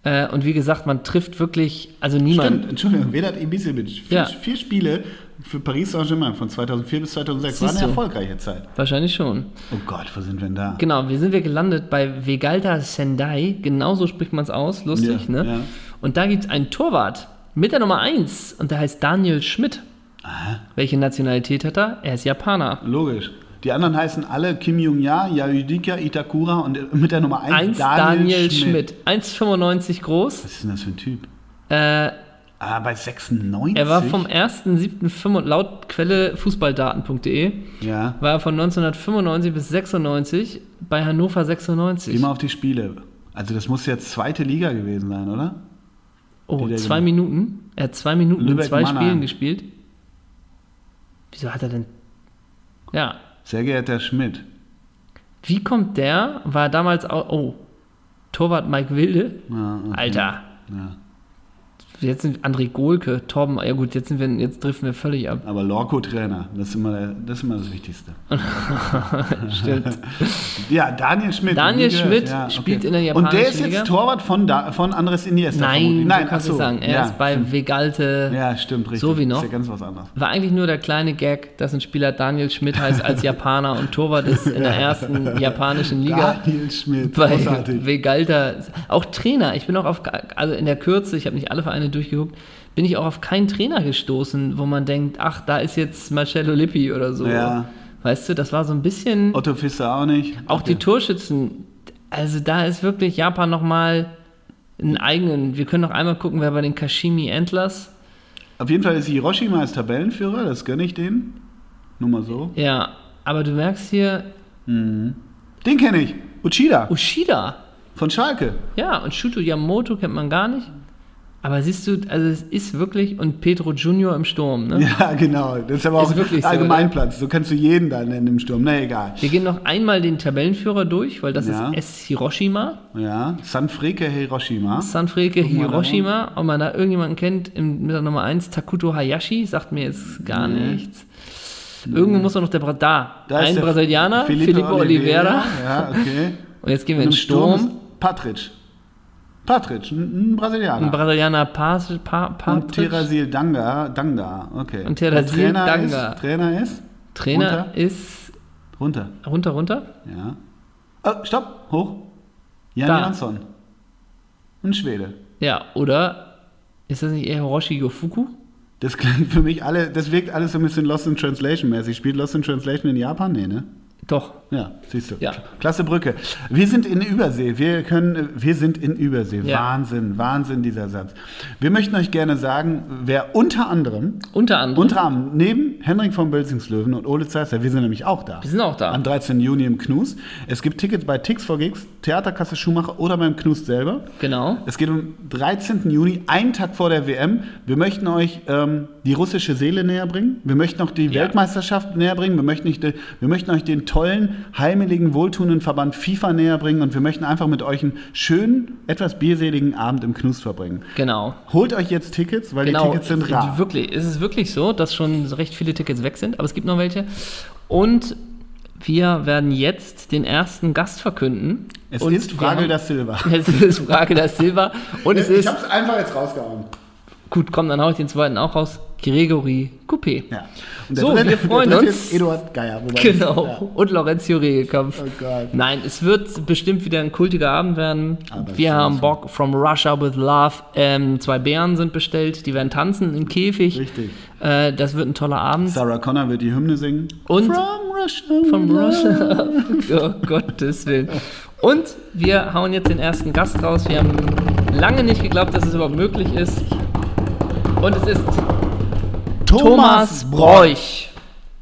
Äh, und wie gesagt, man trifft wirklich, also niemand. Stimmt, Entschuldigung, Vedat Ibisevic. Vier, Ja. vier Spiele für Paris Saint-Germain von 2004 bis 2006. War Siehst eine du. erfolgreiche Zeit. Wahrscheinlich schon. Oh Gott, wo sind wir denn da? Genau, wir sind wir gelandet bei Vegalta Sendai. Genauso spricht man es aus. Lustig, Ja, ne? ja. Und da gibt es einen Torwart mit der Nummer 1 und der heißt Daniel Schmidt. Welche Nationalität hat er? Er ist Japaner. Logisch. Die anderen heißen alle Kim Jong-ja, Yayudika, Itakura und mit der Nummer 1 1 Daniel, Schmidt. 1,95 groß. Was ist denn das für ein Typ? Äh, Ah, bei 96? er war vom 1.7. laut Quelle fußballdaten.de Ja. war er von 1995 bis 96 bei Hannover 96. Geh mal auf die Spiele. Also das muss jetzt zweite Liga gewesen sein, oder? Oh, zwei gemacht- Minuten. Er hat zwei Minuten in Lübeck zwei Mannheim. Spielen gespielt. Wieso hat er denn. Ja. Sehr geehrter Schmidt. Wie kommt der? War damals auch. Oh. Torwart Mike Wilde. Ja, okay. Alter. Ja. Jetzt sind André Gohlke, Torben. Ja, gut, jetzt, sind wir, jetzt driften wir völlig ab. Aber Lorco Trainer, das ist immer, das, ist immer das Wichtigste. Stimmt. Ja, Daniel Schmidt. Daniel nie gehört. Schmidt spielt in der Und der japanischen ist jetzt Liga? Torwart von, da, von Andres Iniesta. Nein. Nein, kannst du so. sagen. Er ja, ist bei Vegalte. Ja, stimmt, richtig. So wie noch. Ist ja ganz was anderes. War eigentlich nur der kleine Gag, dass ein Spieler Daniel Schmidt heißt als Japaner und Torwart ist in der ersten japanischen Liga. Daniel Schmidt, bei großartig. Vegalta, auch Trainer. Ich bin auch auf, also in der Kürze, ich habe nicht alle Vereine durchgeguckt, bin ich auch auf keinen Trainer gestoßen, wo man denkt, ach, da ist jetzt Marcello Lippi oder so. Ja. Weißt du, das war so ein bisschen. Otto Fischer auch nicht. Auch die Torschützen, also da ist wirklich Japan nochmal einen eigenen. Wir können noch einmal gucken, wer bei den Kashimi Antlers. Auf jeden Fall ist Hiroshima als Tabellenführer, das gönne ich denen. Nur mal so. Ja, aber du merkst hier Den kenne ich. Uchida Ushida. von Schalke. Ja, und Shuto Yamamoto kennt man gar nicht. Aber siehst du, also es ist wirklich, und Pedro Junior im Sturm, ne? Ja, genau. Das ist aber Ist auch wirklich so, Allgemeinplatz. So kannst du jeden da nennen im Sturm. Na egal. Wir gehen noch einmal den Tabellenführer durch, weil das Ja. ist S. Hiroshima. Ja, Sanfreke Hiroshima. Da Hiroshima. Ob man da irgendjemanden kennt, im, mit der Nummer 1, Takuto Hayashi, sagt mir jetzt gar Nee. nichts. Irgendwo muss doch noch der Bra da. Da ist Ein Brasilianer, Felipe Filippo Oliveira. Ja, okay. Und jetzt gehen wir in im Sturm Sturm. ist Patric. Patric, ein, ein Brasilianer. Ein Brasilianer Pas, pa, Und Patrick. Terasil Danga, Danga, okay. Und Terasil Trainer Danga. Ist, Trainer ist? Trainer Runter? ist Runter, runter, runter. ja. Oh, stopp, hoch. Jan Da. Jansson. Ein Schwede. Ja, oder ist das nicht eher Hiroshi Yofuku? Das klingt für mich alle, das wirkt alles so ein bisschen Lost in Translation mäßig. Spielt Lost in Translation in Japan? Nee, ne? Doch. Ja, siehst du. Ja. Klasse Brücke. Wir sind in Übersee. Wir können, wir sind in Übersee. Ja. Wahnsinn, Wahnsinn dieser Satz. Wir möchten euch gerne sagen, wer unter anderem, Unter anderem. unter anderem neben Henrik von Bölzingslöwen und Ole Zeisser, wir sind nämlich auch da. wir sind auch da. Am 13. Juni im Knus. Es gibt Tickets bei Tix for Gigs, Theaterkasse Schumacher oder beim Knus selber. Genau. Es geht um 13. Juni, einen Tag vor der WM. Wir möchten euch ähm, die russische Seele näher bringen. Wir möchten auch die Ja. Weltmeisterschaft näher bringen. Wir möchten, nicht, wir möchten euch den tollen, heimeligen, wohltuenden Verband FIFA näher bringen. Und wir möchten einfach mit euch einen schönen, etwas bierseligen Abend im Knus verbringen. Genau. Holt euch jetzt Tickets, weil Genau, die Tickets sind rar. Wirklich, es ist wirklich so, dass schon recht viele Tickets weg sind, aber es gibt noch welche. Und wir werden jetzt den ersten Gast verkünden. Es Und ist haben- das Silber. Es ist Frage der Silber. Und es ist. hab's einfach jetzt rausgehauen. Gut, komm, dann hau ich den zweiten auch raus. Gregory Coupé. Ja. Und So, wir freuen dritte uns. Ist Eduard Geier. wobei Genau. das- ja. Und Lorenzo Regelkampf. Oh Gott. Nein, es wird bestimmt wieder ein kultiger Abend werden. Aber Wir sowas haben von. Bock. From Russia with Love. Ähm, zwei Bären sind bestellt. Die werden tanzen im Käfig. Richtig. Äh, das wird ein toller Abend. Sarah Connor wird die Hymne singen. Und- From Russia. With Russia. oh Gottes Willen. Und wir hauen jetzt den ersten Gast raus. Wir haben lange nicht geglaubt, dass es überhaupt möglich ist. Und es ist Thomas Bräuch.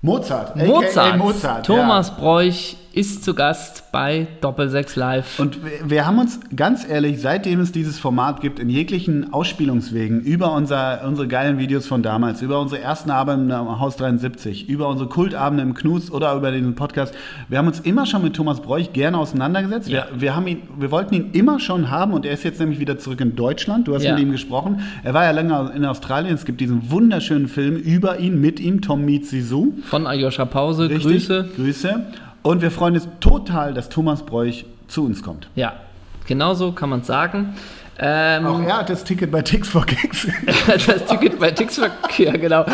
Mozart. Mozart. Mozart. Thomas Ja. Bräuch ist zu Gast bei Doppelsechs Live. Und wir- haben uns ganz ehrlich, seitdem es dieses Format gibt, in jeglichen Ausspielungswegen, über unser, unsere geilen Videos von damals, über unsere ersten Abende im Haus 73, über unsere Kultabende im Knus oder über den Podcast, wir haben uns immer schon mit Thomas Bräuch gerne auseinandergesetzt. Ja. Wir, wir, haben ihn, wir wollten ihn immer schon haben und er ist jetzt nämlich wieder zurück in Deutschland. Du hast Ja. mit ihm gesprochen. Er war ja länger in Australien. Es gibt diesen wunderschönen Film über ihn, mit ihm, Tom Meets Sisu. Von Aljoscha Pause. Richtig. Grüße. Grüße. Und wir freuen uns total, dass Thomas Bräuch zu uns kommt. Ja, genauso kann man es sagen. Ähm, Auch er hat das Ticket bei Tix for Gigs. das Ticket bei Tixverkehr, genau.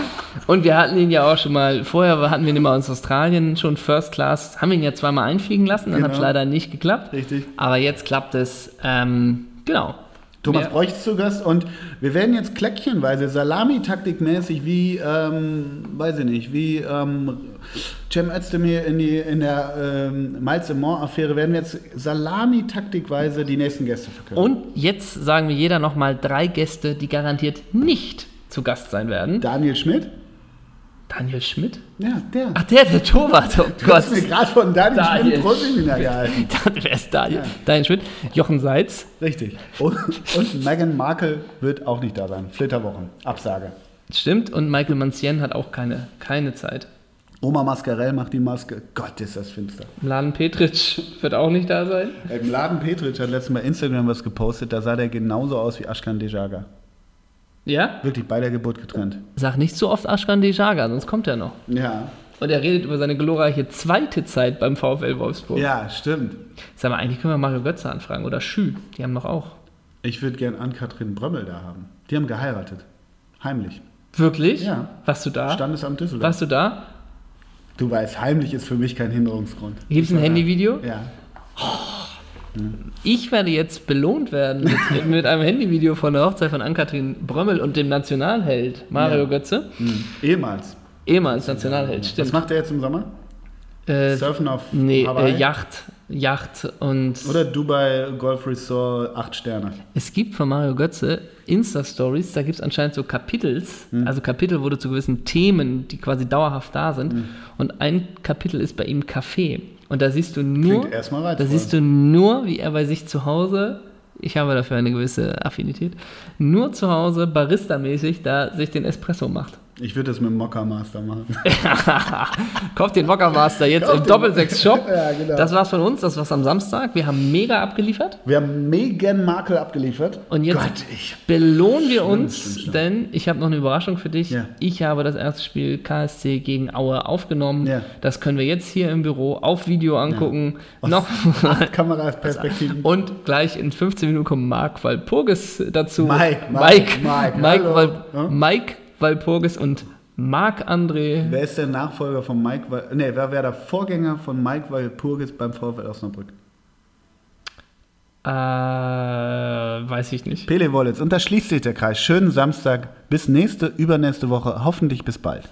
Und wir hatten ihn ja auch schon mal, vorher hatten wir ihn immer aus Australien schon First Class, haben ihn ja zweimal einfliegen lassen, dann hat es Genau. leider nicht geklappt. Richtig. Aber jetzt klappt es, ähm, genau. Thomas Bräuch ist zu Gast und wir werden jetzt kläckchenweise, Salami-Taktikmäßig, wie, ähm, weiß ich nicht, wie ähm, Cem Özdemir in, die, in der ähm, Miles Affäre, werden wir jetzt Salami-Taktikweise die nächsten Gäste verkünden. Und jetzt sagen wir jeder nochmal drei Gäste, die garantiert nicht zu Gast sein werden. Daniel Schmidt? Daniel Schmidt? Ja, der. Ach, der, der Torwart, oh du Gott. hast mir gerade von Daniel, Daniel Schmidt Proseminar gehalten. Wer ist Daniel? Daniel Schmidt, Jochen Seitz. Richtig. Und, und Meghan Markle wird auch nicht da sein. Flitterwochen. Absage. Stimmt, und Michael Mancien hat auch keine, keine Zeit. Oma Mascarell macht die Maske. Gott, ist das finster. Mladen Petric wird auch nicht da sein. Im Laden Petric hat letztes Mal Instagram was gepostet, da sah der genauso aus wie Ashkan Dejaga. Ja? Wirklich bei der Geburt getrennt. Sag nicht so oft Ashkan Dejaga, sonst kommt er noch. Ja. Und er redet über seine glorreiche zweite Zeit beim VfL Wolfsburg. Ja, stimmt. Sag mal, eigentlich können wir Mario Götze anfragen oder Schü. Die haben doch auch. Ich würde gern Ann-Kathrin Brömmel da haben. Die haben geheiratet. Heimlich. Wirklich? Ja. Warst du da? Standesamt Düsseldorf. Warst du da? Du weißt, heimlich ist für mich kein Hinderungsgrund. Gibt es ein Handyvideo? Ja. Ich werde jetzt belohnt werden mit, mit einem Handyvideo von der Hochzeit von Ann-Kathrin Brömmel und dem Nationalheld Mario Ja. Götze. Mhm. Ehemals. Ehemals Nationalheld, Was stimmt. macht er jetzt im Sommer? Äh, Surfen auf nee, Hawaii? äh, Yacht. Yacht und Oder Dubai Golf Resort 8 Sterne. es gibt von Mario Götze Insta-Stories, da gibt es anscheinend so Kapitels, Hm. also Kapitel, wo du zu gewissen Themen, die quasi dauerhaft da sind. Hm. Und ein Kapitel ist bei ihm Kaffee. Und da siehst du nur, da siehst du nur, wie er bei sich zu Hause, ich habe dafür eine gewisse Affinität, nur zu Hause barista-mäßig da sich den Espresso macht. Ich würde das mit dem Mokka Master machen. Kauft den Mocker Master jetzt Kauft im Doppelsechs-Shop. Ja, genau. Das war's von uns, das war's am Samstag. Wir haben mega abgeliefert. Wir haben Meghan Markle abgeliefert. Und jetzt Gott, ich. belohnen wir uns, stimmt, stimmt. denn ich habe noch eine Überraschung für dich. Ja. Ich habe das erste Spiel KSC gegen Aue aufgenommen. Ja. Das können wir jetzt hier im Büro auf Video angucken. Noch Kamerasperspektiven. und gleich in 15 Minuten kommt Marc Walpurgis dazu. Mike, Mike, Mike, Mike, Mike, Ja? Mike Walpurgis und Marc André. Wer ist der Nachfolger von Mike? Wal- Nee, wer wäre der Vorgänger von Mike Walpurgis beim VfL Osnabrück? Äh, weiß ich nicht. Pele Wollitz. Und da schließt sich der Kreis. Schönen Samstag. Bis nächste, übernächste Woche. Hoffentlich bis bald.